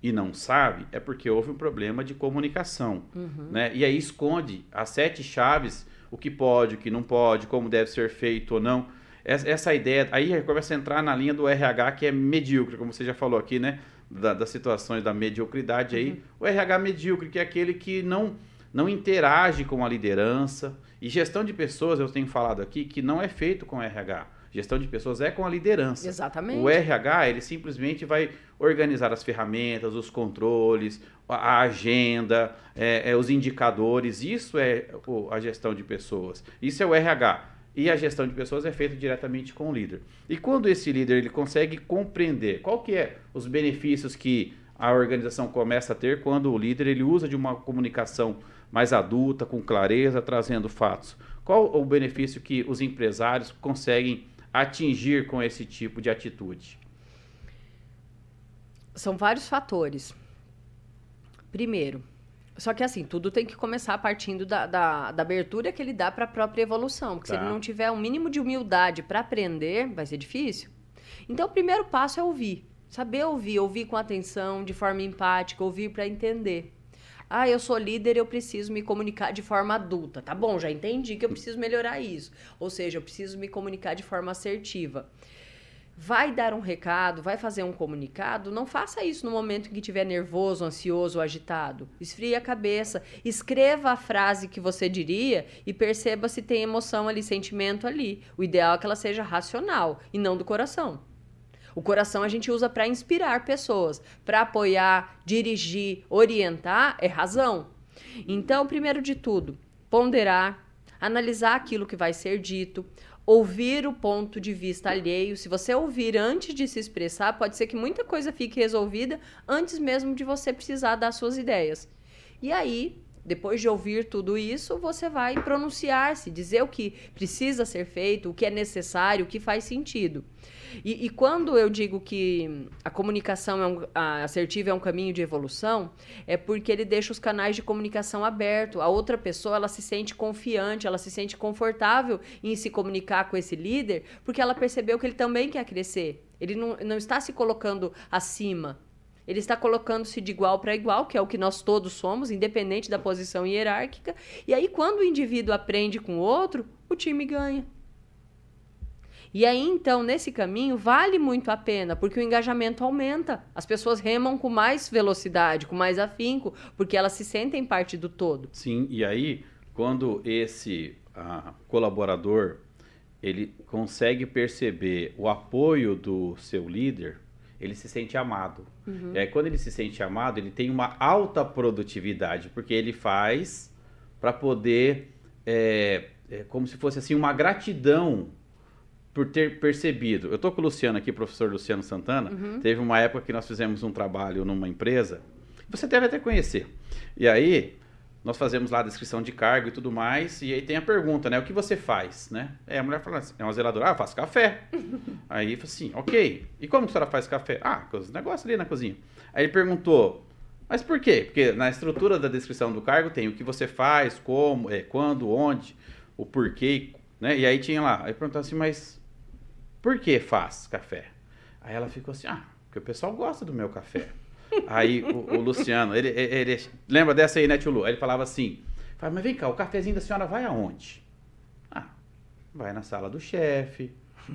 A: e não sabe, é porque houve um problema de comunicação. Uhum. Né? E aí esconde as sete chaves, o que pode, o que não pode, como deve ser feito ou não. Essa, essa ideia, aí começa a entrar na linha do RH que é medíocre, como você já falou aqui, né? Da, das situações da mediocridade aí. Uhum. O RH medíocre, que é aquele que não, não interage com a liderança. E gestão de pessoas, eu tenho falado aqui, que não é feito com RH. Gestão de pessoas é com a liderança.
B: Exatamente.
A: O RH, ele simplesmente vai organizar as ferramentas, os controles, a agenda, é, é, os indicadores. Isso é a gestão de pessoas. Isso é o RH. E a gestão de pessoas é feita diretamente com o líder. E quando esse líder ele consegue compreender qual que é os benefícios que a organização começa a ter quando o líder ele usa de uma comunicação mais adulta, com clareza, trazendo fatos. Qual o benefício que os empresários conseguem atingir com esse tipo de atitude?
B: São vários fatores. Primeiro, só que assim, tudo tem que começar partindo da, da, da abertura que ele dá para a própria evolução. Porque tá. se ele não tiver um mínimo de humildade para aprender, vai ser difícil. Então, o primeiro passo é ouvir. Saber ouvir, ouvir com atenção, de forma empática, ouvir para entender. Ah, eu sou líder, eu preciso me comunicar de forma adulta. Tá bom, já entendi que eu preciso melhorar isso. Ou seja, eu preciso me comunicar de forma assertiva. Vai dar um recado, vai fazer um comunicado, não faça isso no momento em que estiver nervoso, ansioso agitado. Esfrie a cabeça, escreva a frase que você diria e perceba se tem emoção ali, sentimento ali. O ideal é que ela seja racional e não do coração. O coração a gente usa para inspirar pessoas, para apoiar, dirigir, orientar, é razão. Então, primeiro de tudo, ponderar, analisar aquilo que vai ser dito, ouvir o ponto de vista alheio. Se você ouvir antes de se expressar, pode ser que muita coisa fique resolvida antes mesmo de você precisar dar suas ideias. E aí, depois de ouvir tudo isso, você vai pronunciar-se, dizer o que precisa ser feito, o que é necessário, o que faz sentido. E, e quando eu digo que a comunicação é um, assertiva é um caminho de evolução, é porque ele deixa os canais de comunicação abertos. A outra pessoa ela se sente confiante, ela se sente confortável em se comunicar com esse líder, porque ela percebeu que ele também quer crescer. Ele não, não está se colocando acima, ele está colocando-se de igual para igual, que é o que nós todos somos, independente da posição hierárquica. E aí, quando o indivíduo aprende com o outro, o time ganha. E aí, então, nesse caminho, vale muito a pena, porque o engajamento aumenta. As pessoas remam com mais velocidade, com mais afinco, porque elas se sentem parte do todo.
A: Sim, e aí, quando esse uh, colaborador ele consegue perceber o apoio do seu líder, ele se sente amado. Uhum. E aí, quando ele se sente amado, ele tem uma alta produtividade, porque ele faz para poder, é, é, como se fosse assim, uma gratidão por ter percebido. Eu estou com o Luciano aqui, professor Luciano Santana. Uhum. Teve uma época que nós fizemos um trabalho numa empresa, você deve até conhecer. E aí, nós fazemos lá a descrição de cargo e tudo mais, e aí tem a pergunta, né? O que você faz, né? É, a mulher fala assim, é uma zeladora, ah, eu faço café. aí fala assim, ok. E como que a senhora faz café? Ah, com os negócios ali na cozinha. Aí ele perguntou, mas por quê? Porque na estrutura da descrição do cargo tem o que você faz, como, é, quando, onde, o porquê, né? E aí tinha lá, aí perguntou assim, mas por que faz café? Aí ela ficou assim, ah, porque o pessoal gosta do meu café. Aí o, o Luciano, ele, ele, ele, Lembra dessa aí, né, tio Lu? Ele falava assim: fala, mas vem cá, o cafezinho da senhora vai aonde? Ah, vai na sala do chefe,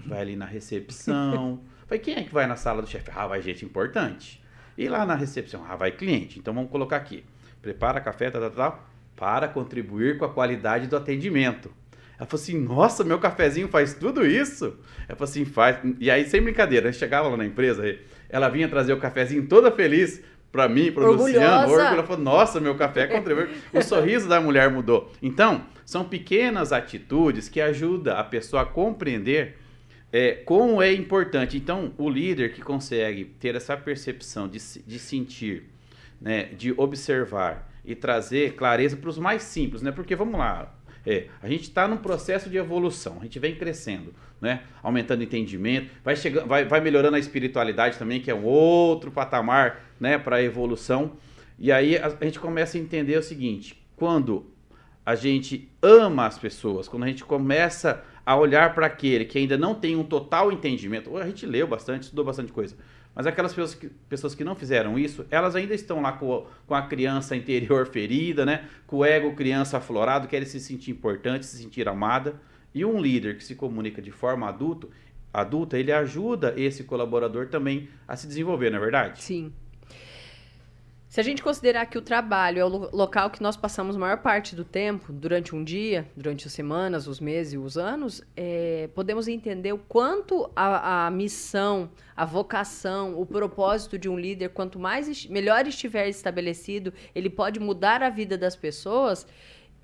A: vai ali na recepção. Falei, quem é que vai na sala do chefe? Ah, vai gente importante. E lá na recepção? Ah, vai cliente. Então vamos colocar aqui: prepara café, tal, tal, tal, para contribuir com a qualidade do atendimento. Ela falou assim: Nossa, meu cafezinho faz tudo isso? Ela falou assim: faz. E aí, sem brincadeira, a gente chegava lá na empresa, ela vinha trazer o cafezinho toda feliz para mim, para o Luciano. Ela falou: Nossa, meu café contribuiu. o sorriso da mulher mudou. Então, são pequenas atitudes que ajudam a pessoa a compreender é, como é importante. Então, o líder que consegue ter essa percepção de, de sentir, né, de observar e trazer clareza para os mais simples, né? Porque vamos lá, é, a gente está num processo de evolução, a gente vem crescendo, né? Aumentando entendimento, vai, chegando, vai, vai melhorando a espiritualidade também, que é um outro patamar né, para a evolução. E aí a, a gente começa a entender o seguinte: quando a gente ama as pessoas, quando a gente começa a olhar para aquele que ainda não tem um total entendimento, a gente leu bastante, estudou bastante coisa, mas aquelas pessoas que, pessoas que não fizeram isso, elas ainda estão lá com, com a criança interior ferida, né? com o ego criança aflorado, querem se sentir importante, se sentir amada. E um líder que se comunica de forma adulto, adulta, ele ajuda esse colaborador também a se desenvolver, não é verdade?
B: Sim. Se a gente considerar que o trabalho é o local que nós passamos a maior parte do tempo, durante um dia, durante as semanas, os meses e os anos, é, podemos entender o quanto a, a, missão, a vocação, o propósito de um líder, quanto mais melhor estiver estabelecido, ele pode mudar a vida das pessoas.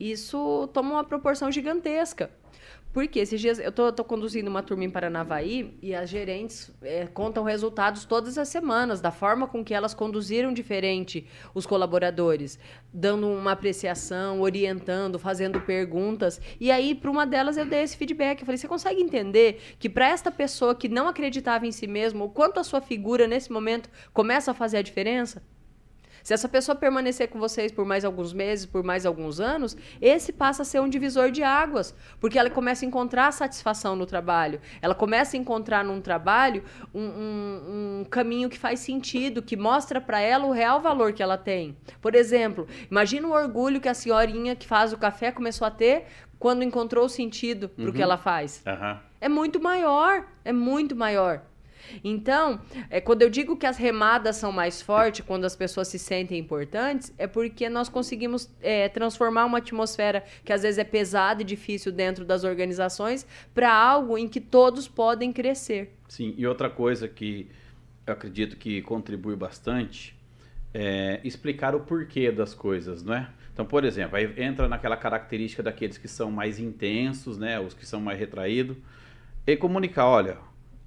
B: Isso toma uma proporção gigantesca. Porque esses dias eu tô, tô, conduzindo uma turma em Paranavaí e as gerentes é, contam resultados todas as semanas, da forma com que elas conduziram diferente os colaboradores, dando uma apreciação, orientando, fazendo perguntas. E aí, para uma delas, eu dei esse feedback. Eu falei: você consegue entender que para esta pessoa que não acreditava em si mesma, o quanto a sua figura nesse momento começa a fazer a diferença? Se essa pessoa permanecer com vocês por mais alguns meses, por mais alguns anos, esse passa a ser um divisor de águas, porque ela começa a encontrar satisfação no trabalho, ela começa a encontrar num trabalho um, um, um caminho que faz sentido, que mostra para ela o real valor que ela tem. Por exemplo, imagina o orgulho que a senhorinha que faz o café começou a ter quando encontrou o sentido para o uhum. que ela faz. Uhum. É muito maior, é muito maior. Então, é, quando eu digo que as remadas são mais fortes, quando as pessoas se sentem importantes, é porque nós conseguimos é, transformar uma atmosfera que às vezes é pesada e difícil dentro das organizações para algo em que todos podem crescer.
A: Sim, e outra coisa que eu acredito que contribui bastante é explicar o porquê das coisas, não é? Então, por exemplo, aí entra naquela característica daqueles que são mais intensos, né? Os que são mais retraídos. E comunicar, olha,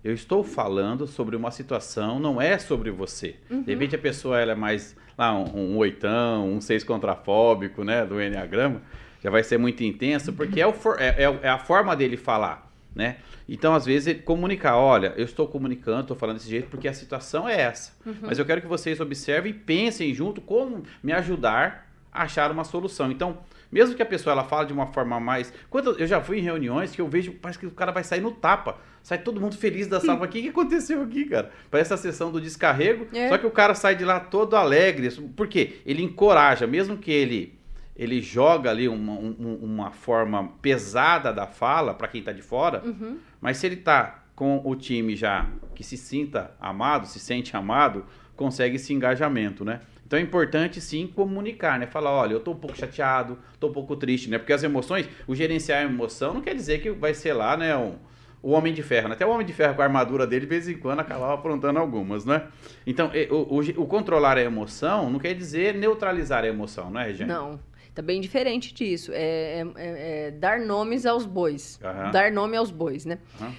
A: eu estou falando sobre uma situação, não é sobre você. Uhum. De repente a pessoa ela é mais lá um, um oitão, um seis contrafóbico, né? Do Enneagrama, já vai ser muito intenso, porque é, o for, é, é, é a forma dele falar. Né? Então, às vezes, ele comunicar, olha, eu estou comunicando, estou falando desse jeito porque a situação é essa. Uhum. Mas eu quero que vocês observem e pensem junto como me ajudar achar uma solução. Então, mesmo que a pessoa ela fale de uma forma mais. Quando eu já fui em reuniões que eu vejo, parece que o cara vai sair no tapa. Sai todo mundo feliz da sala. O que, que aconteceu aqui, cara? Parece a sessão do descarrego. É. Só que o cara sai de lá todo alegre. Por quê? Ele encoraja, mesmo que ele ele joga ali uma, uma, uma forma pesada da fala para quem está de fora, uhum. mas se ele está com o time já que se sinta amado, se sente amado, consegue esse engajamento, né? Então é importante sim comunicar, né? Falar, olha, eu estou um pouco chateado, estou um pouco triste, né? Porque as emoções, o gerenciar a emoção não quer dizer que vai ser lá, né? Um, o Homem de Ferro, né? Até o Homem de Ferro com a armadura dele, de vez em quando, acabava aprontando algumas, né? Então, o, o, o controlar a emoção não quer dizer neutralizar a emoção, não é, Regiane?
B: Não. Tá bem diferente disso. É, é, é, é dar nomes aos bois. Uhum. Dar nome aos bois, né? Uhum.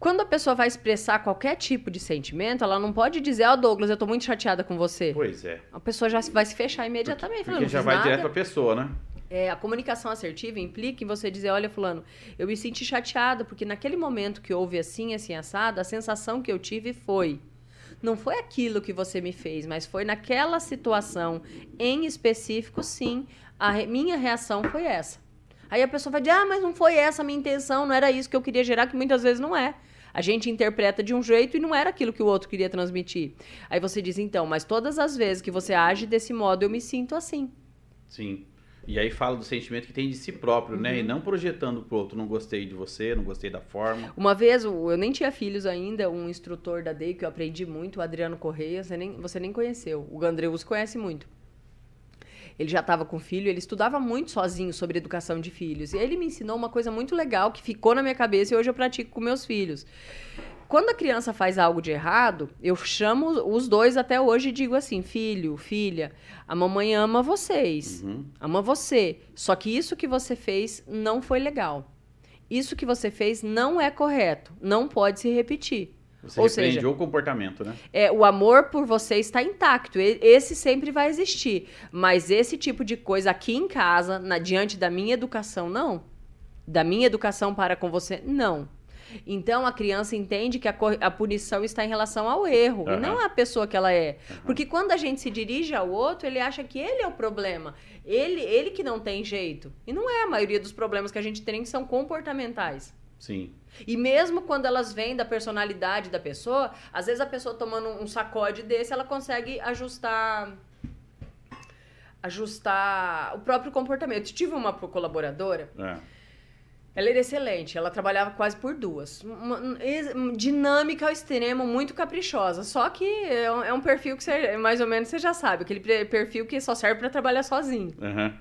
B: Quando a pessoa vai expressar qualquer tipo de sentimento, ela não pode dizer, ó, oh, Douglas, eu tô muito chateada com você.
A: Pois é.
B: A pessoa já vai se fechar imediatamente.
A: Porque, porque já vai nada. direto pra pessoa, né?
B: É, a comunicação assertiva implica em você dizer, olha, fulano, eu me senti chateada, porque naquele momento que houve assim, assim, assado, a sensação que eu tive foi... Não foi aquilo que você me fez, mas foi naquela situação em específico, sim, a re minha reação foi essa. Aí a pessoa vai dizer, ah, mas não foi essa a minha intenção, não era isso que eu queria gerar, que muitas vezes não é. A gente interpreta de um jeito e não era aquilo que o outro queria transmitir. Aí você diz, então, mas todas as vezes que você age desse modo, eu me sinto assim.
A: Sim. E aí fala do sentimento que tem de si próprio, uhum. né? E uhum. não projetando pro outro, não gostei de você, não gostei da forma.
B: Uma vez, eu nem tinha filhos ainda, um instrutor da DEI que eu aprendi muito, o Adriano Correia, você nem, você nem conheceu. O Gandreus conhece muito ele já estava com filho, ele estudava muito sozinho sobre educação de filhos. E ele me ensinou uma coisa muito legal que ficou na minha cabeça e hoje eu pratico com meus filhos. Quando a criança faz algo de errado, eu chamo os dois até hoje e digo assim: filho, filha, a mamãe ama vocês, uhum. ama você. Só que isso que você fez não foi legal. Isso que você fez não é correto, não pode se repetir.
A: Você Ou seja, o comportamento, né?
B: É, o amor por você está intacto. Esse sempre vai existir. Mas esse tipo de coisa aqui em casa, na, diante da minha educação, não. Da minha educação para com você, não. Então a criança entende que a, a punição está em relação ao erro uhum. e não à pessoa que ela é. Uhum. Porque quando a gente se dirige ao outro, ele acha que ele é o problema. Ele, ele que não tem jeito. E não é a maioria dos problemas que a gente tem que são comportamentais.
A: Sim.
B: E mesmo quando elas vêm da personalidade da pessoa, às vezes a pessoa tomando um sacode desse, ela consegue ajustar ajustar o próprio comportamento. Eu tive uma colaboradora é ela era excelente, ela trabalhava quase por duas. Uma, uma dinâmica ao extremo, muito caprichosa. Só que é um, é um, perfil que você, mais ou menos você já sabe, aquele perfil que só serve para trabalhar sozinho. Uhum.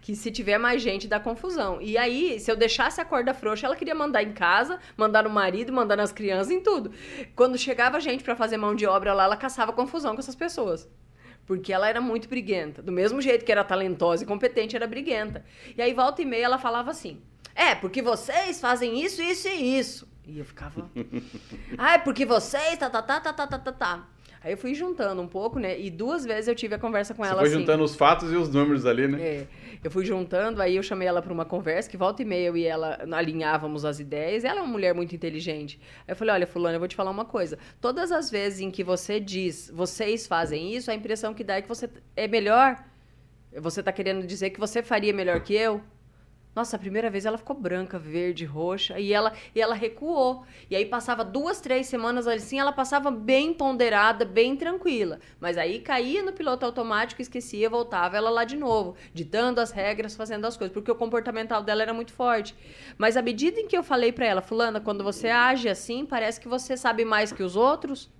B: Que se tiver mais gente dá confusão. E aí, se eu deixasse a corda frouxa, ela queria mandar em casa, mandar no marido, mandar nas crianças, em tudo. Quando chegava gente para fazer mão de obra lá, ela caçava confusão com essas pessoas porque ela era muito briguenta. Do mesmo jeito que era talentosa e competente, era briguenta. E aí, volta e meia, ela falava assim: é, porque vocês fazem isso, isso e isso. E eu ficava. ah, é porque vocês. Tá, tá, tá, tá, tá, tá, tá, tá. Aí eu fui juntando um pouco, né? E duas vezes eu tive a conversa com
A: Você
B: ela
A: foi
B: assim.
A: juntando os fatos e os números ali, né?
B: É. Eu fui juntando, aí eu chamei ela para uma conversa, que volta e meia eu e ela alinhávamos as ideias. Ela é uma mulher muito inteligente. Aí eu falei: olha, Fulano, eu vou te falar uma coisa. Todas as vezes em que você diz, vocês fazem isso, a impressão que dá é que você é melhor. Você está querendo dizer que você faria melhor que eu? Nossa, a primeira vez ela ficou branca, verde, roxa, e ela, e ela recuou. E aí passava duas, três semanas assim, ela passava bem ponderada, bem tranquila. Mas aí caía no piloto automático, esquecia, voltava ela lá de novo, ditando as regras, fazendo as coisas, porque o comportamental dela era muito forte. Mas à medida em que eu falei para ela, fulana, quando você age assim, parece que você sabe mais que os outros.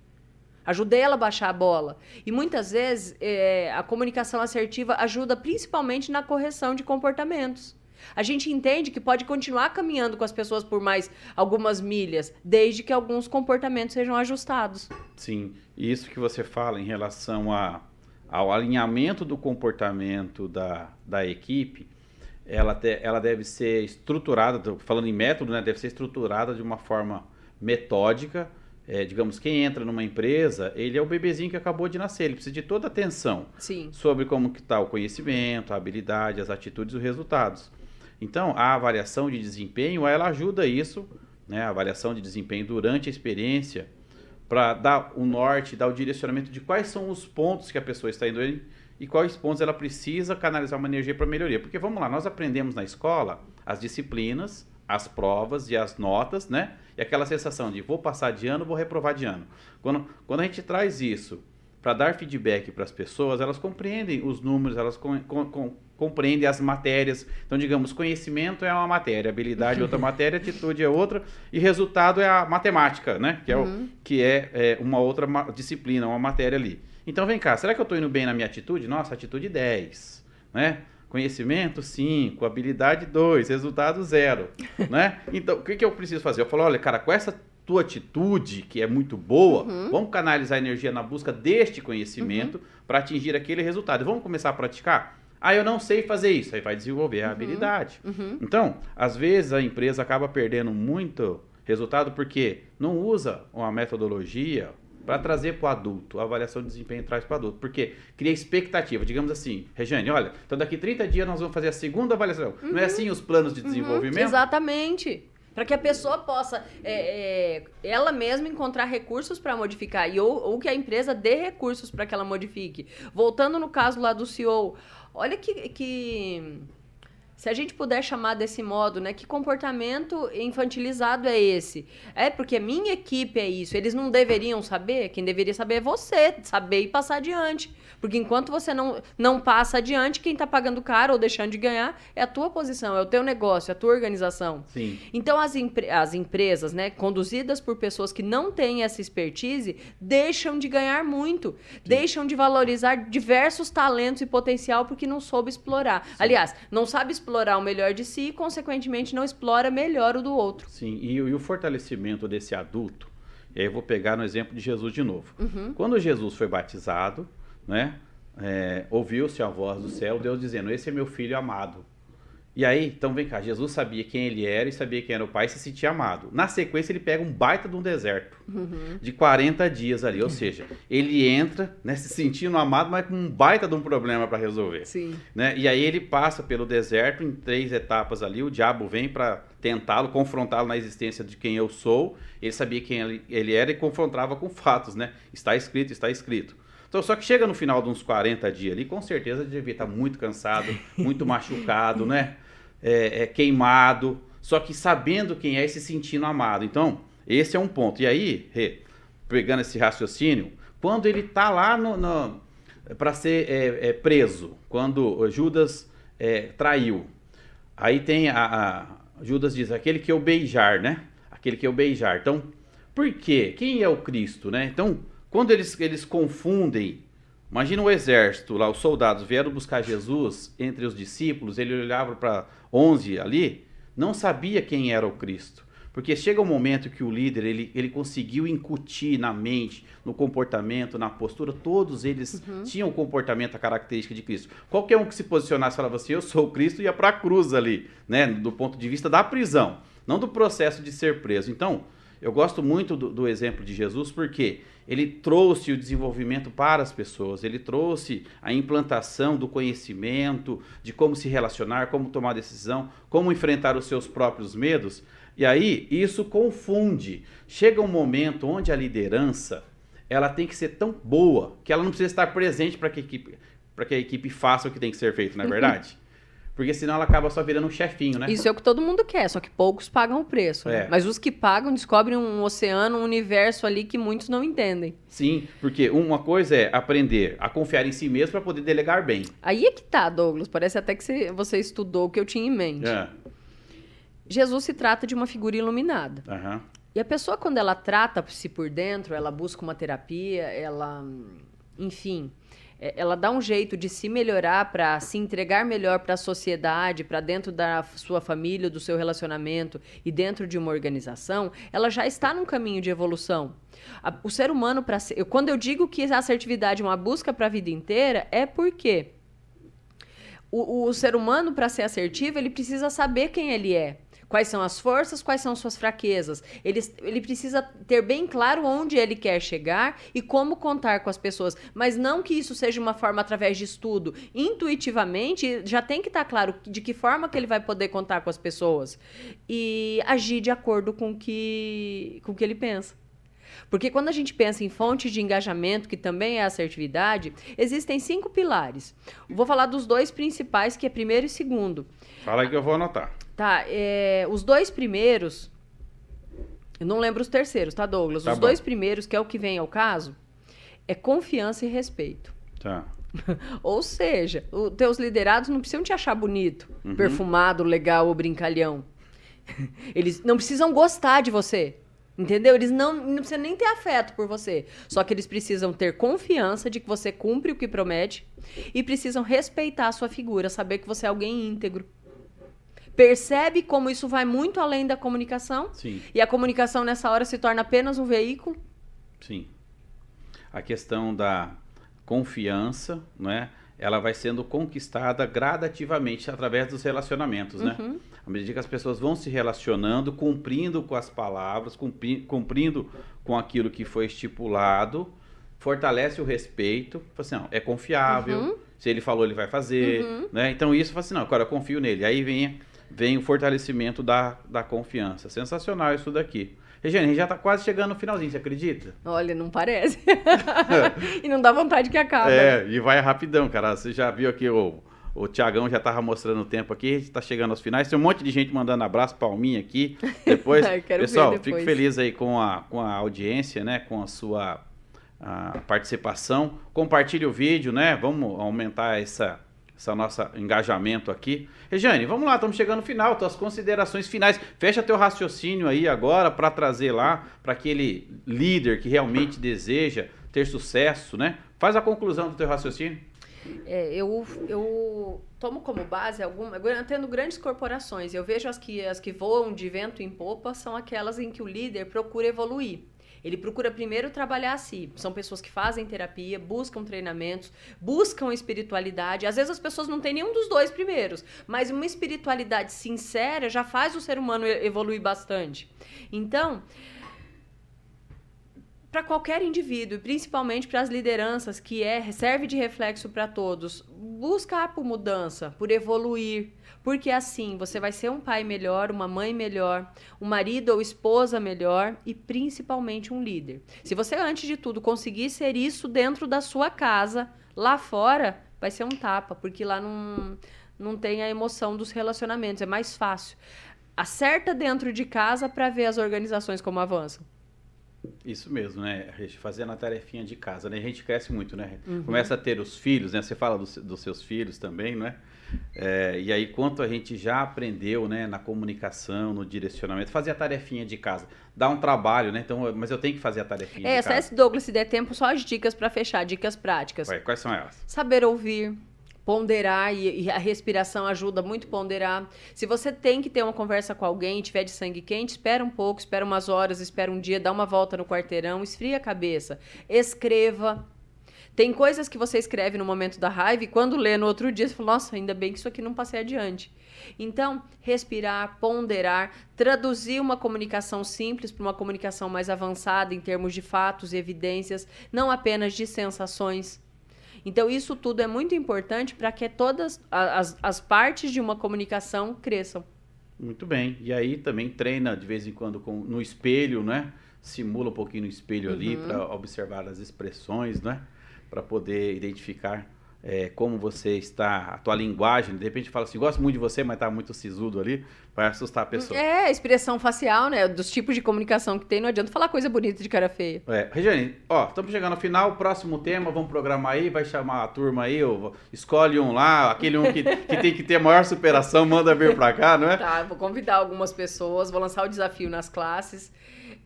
B: Ajudei ela a baixar a bola. E muitas vezes é, a comunicação assertiva ajuda principalmente na correção de comportamentos. A gente entende que pode continuar caminhando com as pessoas por mais algumas milhas, desde que alguns comportamentos sejam ajustados.
A: Sim, isso que você fala em relação a, ao alinhamento do comportamento da, da equipe, ela, te, ela deve ser estruturada, falando em método, né, deve ser estruturada de uma forma metódica. É, digamos, quem entra numa empresa, ele é o bebezinho que acabou de nascer, ele precisa de toda atenção
B: Sim.
A: sobre como está o conhecimento, a habilidade, as atitudes e os resultados. Então, a avaliação de desempenho, ela ajuda isso, né, a avaliação de desempenho durante a experiência, para dar o norte, dar o direcionamento de quais são os pontos que a pessoa está indo e quais pontos ela precisa canalizar uma energia para melhoria. Porque vamos lá, nós aprendemos na escola as disciplinas, as provas e as notas, né? E aquela sensação de vou passar de ano, vou reprovar de ano. Quando, quando a gente traz isso para dar feedback para as pessoas, elas compreendem os números, elas com, com, com, compreendem as matérias. Então, digamos, conhecimento é uma matéria, habilidade é outra matéria, atitude é outra, e resultado é a matemática, né? Que é, uhum. o, que é, é uma outra disciplina, uma matéria ali. Então, vem cá, será que eu estou indo bem na minha atitude? Nossa, atitude 10, né? Conhecimento 5, habilidade 2, resultado 0, né? Então, o que, que eu preciso fazer? Eu falo, olha, cara, com essa tua atitude, que é muito boa, uhum. vamos canalizar energia na busca deste conhecimento uhum. para atingir aquele resultado. Vamos começar a praticar? Ah, eu não sei fazer isso. Aí vai desenvolver a uhum. habilidade. Uhum. Então, às vezes a empresa acaba perdendo muito resultado porque não usa uma metodologia para trazer para o adulto. A avaliação de desempenho traz para o adulto. Porque cria expectativa. Digamos assim, Regiane, olha, então daqui 30 dias nós vamos fazer a segunda avaliação. Não é uhum. assim os planos de uhum. desenvolvimento?
B: Exatamente. Para que a pessoa possa, é, é, ela mesma encontrar recursos para modificar, e ou, ou, que a empresa dê recursos para que ela modifique. Voltando no caso lá do CEO, olha que, que se a gente puder chamar desse modo, né? Que comportamento infantilizado é esse? É porque minha equipe é isso. Eles não deveriam saber? Quem deveria saber é você, saber e passar adiante. Porque enquanto você não, não passa adiante, quem está pagando caro ou deixando de ganhar é a tua posição, é o teu negócio, é a tua organização.
A: Sim.
B: Então as, as empresas, né, conduzidas por pessoas que não têm essa expertise, deixam de ganhar muito, Sim. deixam de valorizar diversos talentos e potencial porque não soube explorar. Sim. Aliás, não sabe explorar explorar o melhor de si e, consequentemente, não explora melhor o do outro.
A: Sim, e, e o fortalecimento desse adulto, e aí eu vou pegar no exemplo de Jesus de novo. Uhum. Quando Jesus foi batizado, né, é, ouviu-se a voz do céu, Deus dizendo: Esse é meu filho amado, e aí, então vem cá, Jesus sabia quem ele era e sabia quem era o pai e se sentia amado. Na sequência, ele pega um baita de um deserto uhum. de 40 dias ali. Ou seja, ele entra né, se sentindo amado, mas com um baita de um problema para resolver.
B: Sim.
A: Né? E aí ele passa pelo deserto em três etapas ali. O diabo vem para tentá-lo, confrontá-lo na existência de quem eu sou. Ele sabia quem ele era e confrontava com fatos, né? Está escrito, está escrito. Então, só que chega no final de uns 40 dias ali, com certeza ele devia estar muito cansado, muito machucado, né? É, é, queimado, só que sabendo quem é e se sentindo amado. Então, esse é um ponto. E aí, pegando esse raciocínio, quando ele está lá para ser é, é, preso, quando Judas é, traiu, aí tem a, a, Judas diz aquele que eu beijar, né? Aquele que eu beijar. Então, por quê? Quem é o Cristo, né? Então, quando eles, eles confundem Imagina o exército lá, os soldados vieram buscar Jesus entre os discípulos, ele olhava para 11 ali, não sabia quem era o Cristo. Porque chega um momento que o líder, ele, ele conseguiu incutir na mente, no comportamento, na postura, todos eles uhum. tinham o comportamento, a característica de Cristo. Qualquer um que se posicionasse falava assim, eu sou o Cristo, ia para a cruz ali, né? Do ponto de vista da prisão, não do processo de ser preso. Então, eu gosto muito do, do exemplo de Jesus porque ele trouxe o desenvolvimento para as pessoas, ele trouxe a implantação do conhecimento, de como se relacionar, como tomar decisão, como enfrentar os seus próprios medos. E aí isso confunde. Chega um momento onde a liderança ela tem que ser tão boa que ela não precisa estar presente para que a equipe para que a equipe faça o que tem que ser feito, não é verdade? Porque senão ela acaba só virando um chefinho, né?
B: Isso é o que todo mundo quer, só que poucos pagam o preço. Né? É. Né? Mas os que pagam descobrem um oceano, um universo ali que muitos não entendem.
A: Sim, porque uma coisa é aprender a confiar em si mesmo para poder delegar bem.
B: Aí é que tá, Douglas. Parece até que você estudou o que eu tinha em mente. É. Jesus se trata de uma figura iluminada.
A: Uhum.
B: E a pessoa, quando ela trata-se por dentro, ela busca uma terapia, ela. Enfim ela dá um jeito de se melhorar para se entregar melhor para a sociedade, para dentro da sua família, do seu relacionamento e dentro de uma organização, ela já está num caminho de evolução. A, o ser humano, para quando eu digo que a assertividade é uma busca para a vida inteira, é porque o, o ser humano, para ser assertivo, ele precisa saber quem ele é quais são as forças, quais são suas fraquezas. Ele, ele precisa ter bem claro onde ele quer chegar e como contar com as pessoas. Mas não que isso seja uma forma através de estudo. Intuitivamente, já tem que estar claro de que forma que ele vai poder contar com as pessoas. E agir de acordo com que, com o que ele pensa. Porque quando a gente pensa em fontes de engajamento, que também é assertividade, existem cinco pilares. Vou falar dos dois principais, que é primeiro e segundo.
A: Fala aí que eu vou anotar.
B: Tá, é, os dois primeiros. Eu não lembro os terceiros, tá, Douglas?
A: Tá
B: os
A: bom.
B: dois primeiros, que é o que vem ao caso, é confiança e respeito.
A: Tá.
B: ou seja, os teus liderados não precisam te achar bonito,
A: Uhum.
B: perfumado, legal ou brincalhão. Eles não precisam gostar de você. Entendeu? Eles não, não precisam nem ter afeto por você. Só que eles precisam ter confiança de que você cumpre o que promete e precisam respeitar a sua figura, saber que você é alguém íntegro. Percebe como isso vai muito além da comunicação?
A: Sim,
B: E a comunicação nessa hora se torna apenas um veículo?
A: sim. A questão da confiança, não é? Ela vai sendo conquistada gradativamente através dos relacionamentos, né?
B: Uhum.
A: À medida que as pessoas vão se relacionando, cumprindo com as palavras, cumpri- cumprindo com aquilo que foi estipulado, fortalece o respeito. Assim, não, é confiável.
B: Uhum.
A: Se ele falou, ele vai fazer. Né? Então isso fala assim, não, agora eu confio nele. Aí vem, vem o fortalecimento da, da confiança. Sensacional isso daqui. Regiane, a gente já está quase chegando no finalzinho, você acredita?
B: Olha, não parece. e não dá vontade que acabe.
A: É, e vai rapidão, cara. Você já viu aqui o, o Tiagão já tava mostrando o tempo aqui, a gente tá chegando aos finais. Tem um monte de gente mandando abraço, palminha aqui. Depois,
B: ver
A: pessoal,
B: depois.
A: fico feliz aí com a, com a audiência, né? Com a sua a participação. Compartilhe o vídeo, né? Vamos aumentar essa, essa nosso engajamento aqui. Regiane, vamos lá, estamos chegando no final, tuas considerações finais. Fecha teu raciocínio aí agora para trazer lá para aquele líder que realmente deseja ter sucesso, né? Faz a conclusão do teu raciocínio.
B: É, eu, eu tomo como base alguma. Tendo grandes corporações, eu vejo as que, as que voam de vento em popa são aquelas em que o líder procura evoluir. Ele procura primeiro trabalhar a si. São pessoas que fazem terapia, buscam treinamentos, buscam espiritualidade. Às vezes as pessoas não têm nenhum dos dois primeiros, mas uma espiritualidade sincera já faz o ser humano evoluir bastante. Então, para qualquer indivíduo, principalmente para as lideranças, que é serve de reflexo para todos, buscar por mudança, por evoluir, porque assim você vai ser um pai melhor, uma mãe melhor, um marido ou esposa melhor e principalmente um líder. Se você antes de tudo conseguir ser isso dentro da sua casa, lá fora vai ser um tapa, porque lá não não tem a emoção dos relacionamentos, é mais fácil. Acerta dentro de casa para ver as organizações como avançam.
A: Isso mesmo, né? A gente fazendo a tarefinha de casa, né? A gente cresce muito, né? Começa a ter os filhos, né? Você fala dos, dos seus filhos também, não é? É, e aí, quanto a gente já aprendeu, né? Na comunicação, no direcionamento, fazer a tarefinha de casa. Dá um trabalho, né? Então, mas eu tenho que fazer a tarefinha
B: É,
A: de casa.
B: acesse Douglas se der tempo, só as dicas para fechar, dicas práticas.
A: Vai, quais são elas?
B: Saber ouvir, ponderar, e, a respiração ajuda muito a ponderar. Se você tem que ter uma conversa com alguém tiver de sangue quente, espera um pouco, espera umas horas, espera um dia, dá uma volta no quarteirão, esfria a cabeça, escreva. Tem coisas que você escreve no momento da raiva e quando lê no outro dia, você fala, nossa, ainda bem que isso aqui não passei adiante. Então, respirar, ponderar, traduzir uma comunicação simples para uma comunicação mais avançada em termos de fatos e evidências, não apenas de sensações. Então, isso tudo é muito importante para que todas as, as partes de uma comunicação cresçam.
A: Muito bem. E aí também treina de vez em quando com, no espelho, né? Simula um pouquinho no espelho ali
B: Uhum.
A: para observar as expressões, né? Para poder identificar é, como você está, a tua linguagem. De repente fala assim, gosto muito de você, mas tá muito sisudo ali. vai assustar a pessoa.
B: É, expressão facial, né? Dos tipos de comunicação que tem, não adianta falar coisa bonita de cara feia.
A: É, Regiane, ó, estamos chegando ao final, próximo tema, vamos programar aí, vai chamar a turma aí, ou escolhe um lá, aquele um que, que tem que ter maior superação, manda vir pra cá, não é?
B: Tá, vou convidar algumas pessoas, vou lançar o desafio nas classes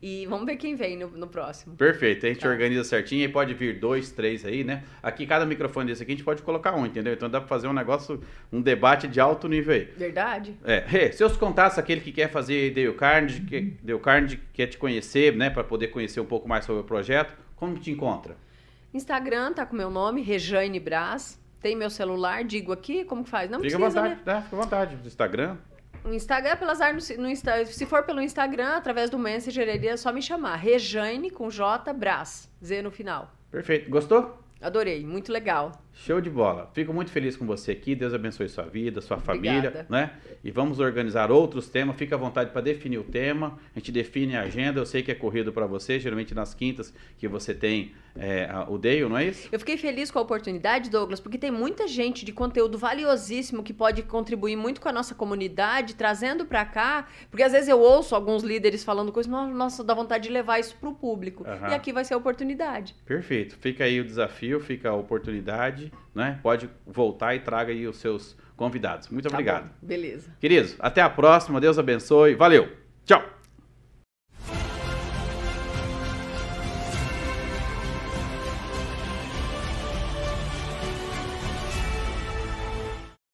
B: e vamos ver quem vem no, no próximo.
A: Perfeito, a gente
B: Tá.
A: organiza certinho e pode vir dois, três aí, né? Aqui, cada microfone desse aqui, a gente pode colocar um, entendeu? Então dá pra fazer um negócio, um debate de alto nível aí.
B: Verdade?
A: É, Rê, seus contatos, aquele que quer fazer Dale Carnegie, que, Dale Carnegie quer te conhecer, né, para poder conhecer um pouco mais sobre o projeto, como te encontra?
B: Instagram tá com meu nome, Rejane Brás. Tem meu celular, digo aqui, como que faz? Não
A: Fica à
B: precisa,
A: vontade,
B: né?
A: tá? Fica à vontade. Instagram.
B: O Instagram, pelas artes, no Insta, se for pelo Instagram, através do Messenger, ele é só me chamar. Rejane com J Brás, Z no final.
A: Perfeito. Gostou?
B: Adorei, muito legal.
A: Show de bola. Fico muito feliz com você aqui. Deus abençoe sua vida, sua família,
B: Obrigada.
A: né? E vamos organizar outros temas. Fica à vontade para definir o tema. A gente define a agenda. Eu sei que é corrido para você, geralmente nas quintas que você tem é, o Dale, não é isso?
B: Eu fiquei feliz com a oportunidade, Douglas, porque tem muita gente de conteúdo valiosíssimo que pode contribuir muito com a nossa comunidade, trazendo pra cá, porque às vezes eu ouço alguns líderes falando coisas, "No- nossa, dá vontade de levar isso pro público.
A: Aham.
B: E aqui vai ser a oportunidade.
A: Perfeito. Fica aí o desafio, fica a oportunidade, né? Pode voltar e traga aí os seus convidados. Muito
B: Tá
A: obrigado.
B: bom, Beleza.
A: Queridos, até a próxima. Deus abençoe. Valeu. Tchau.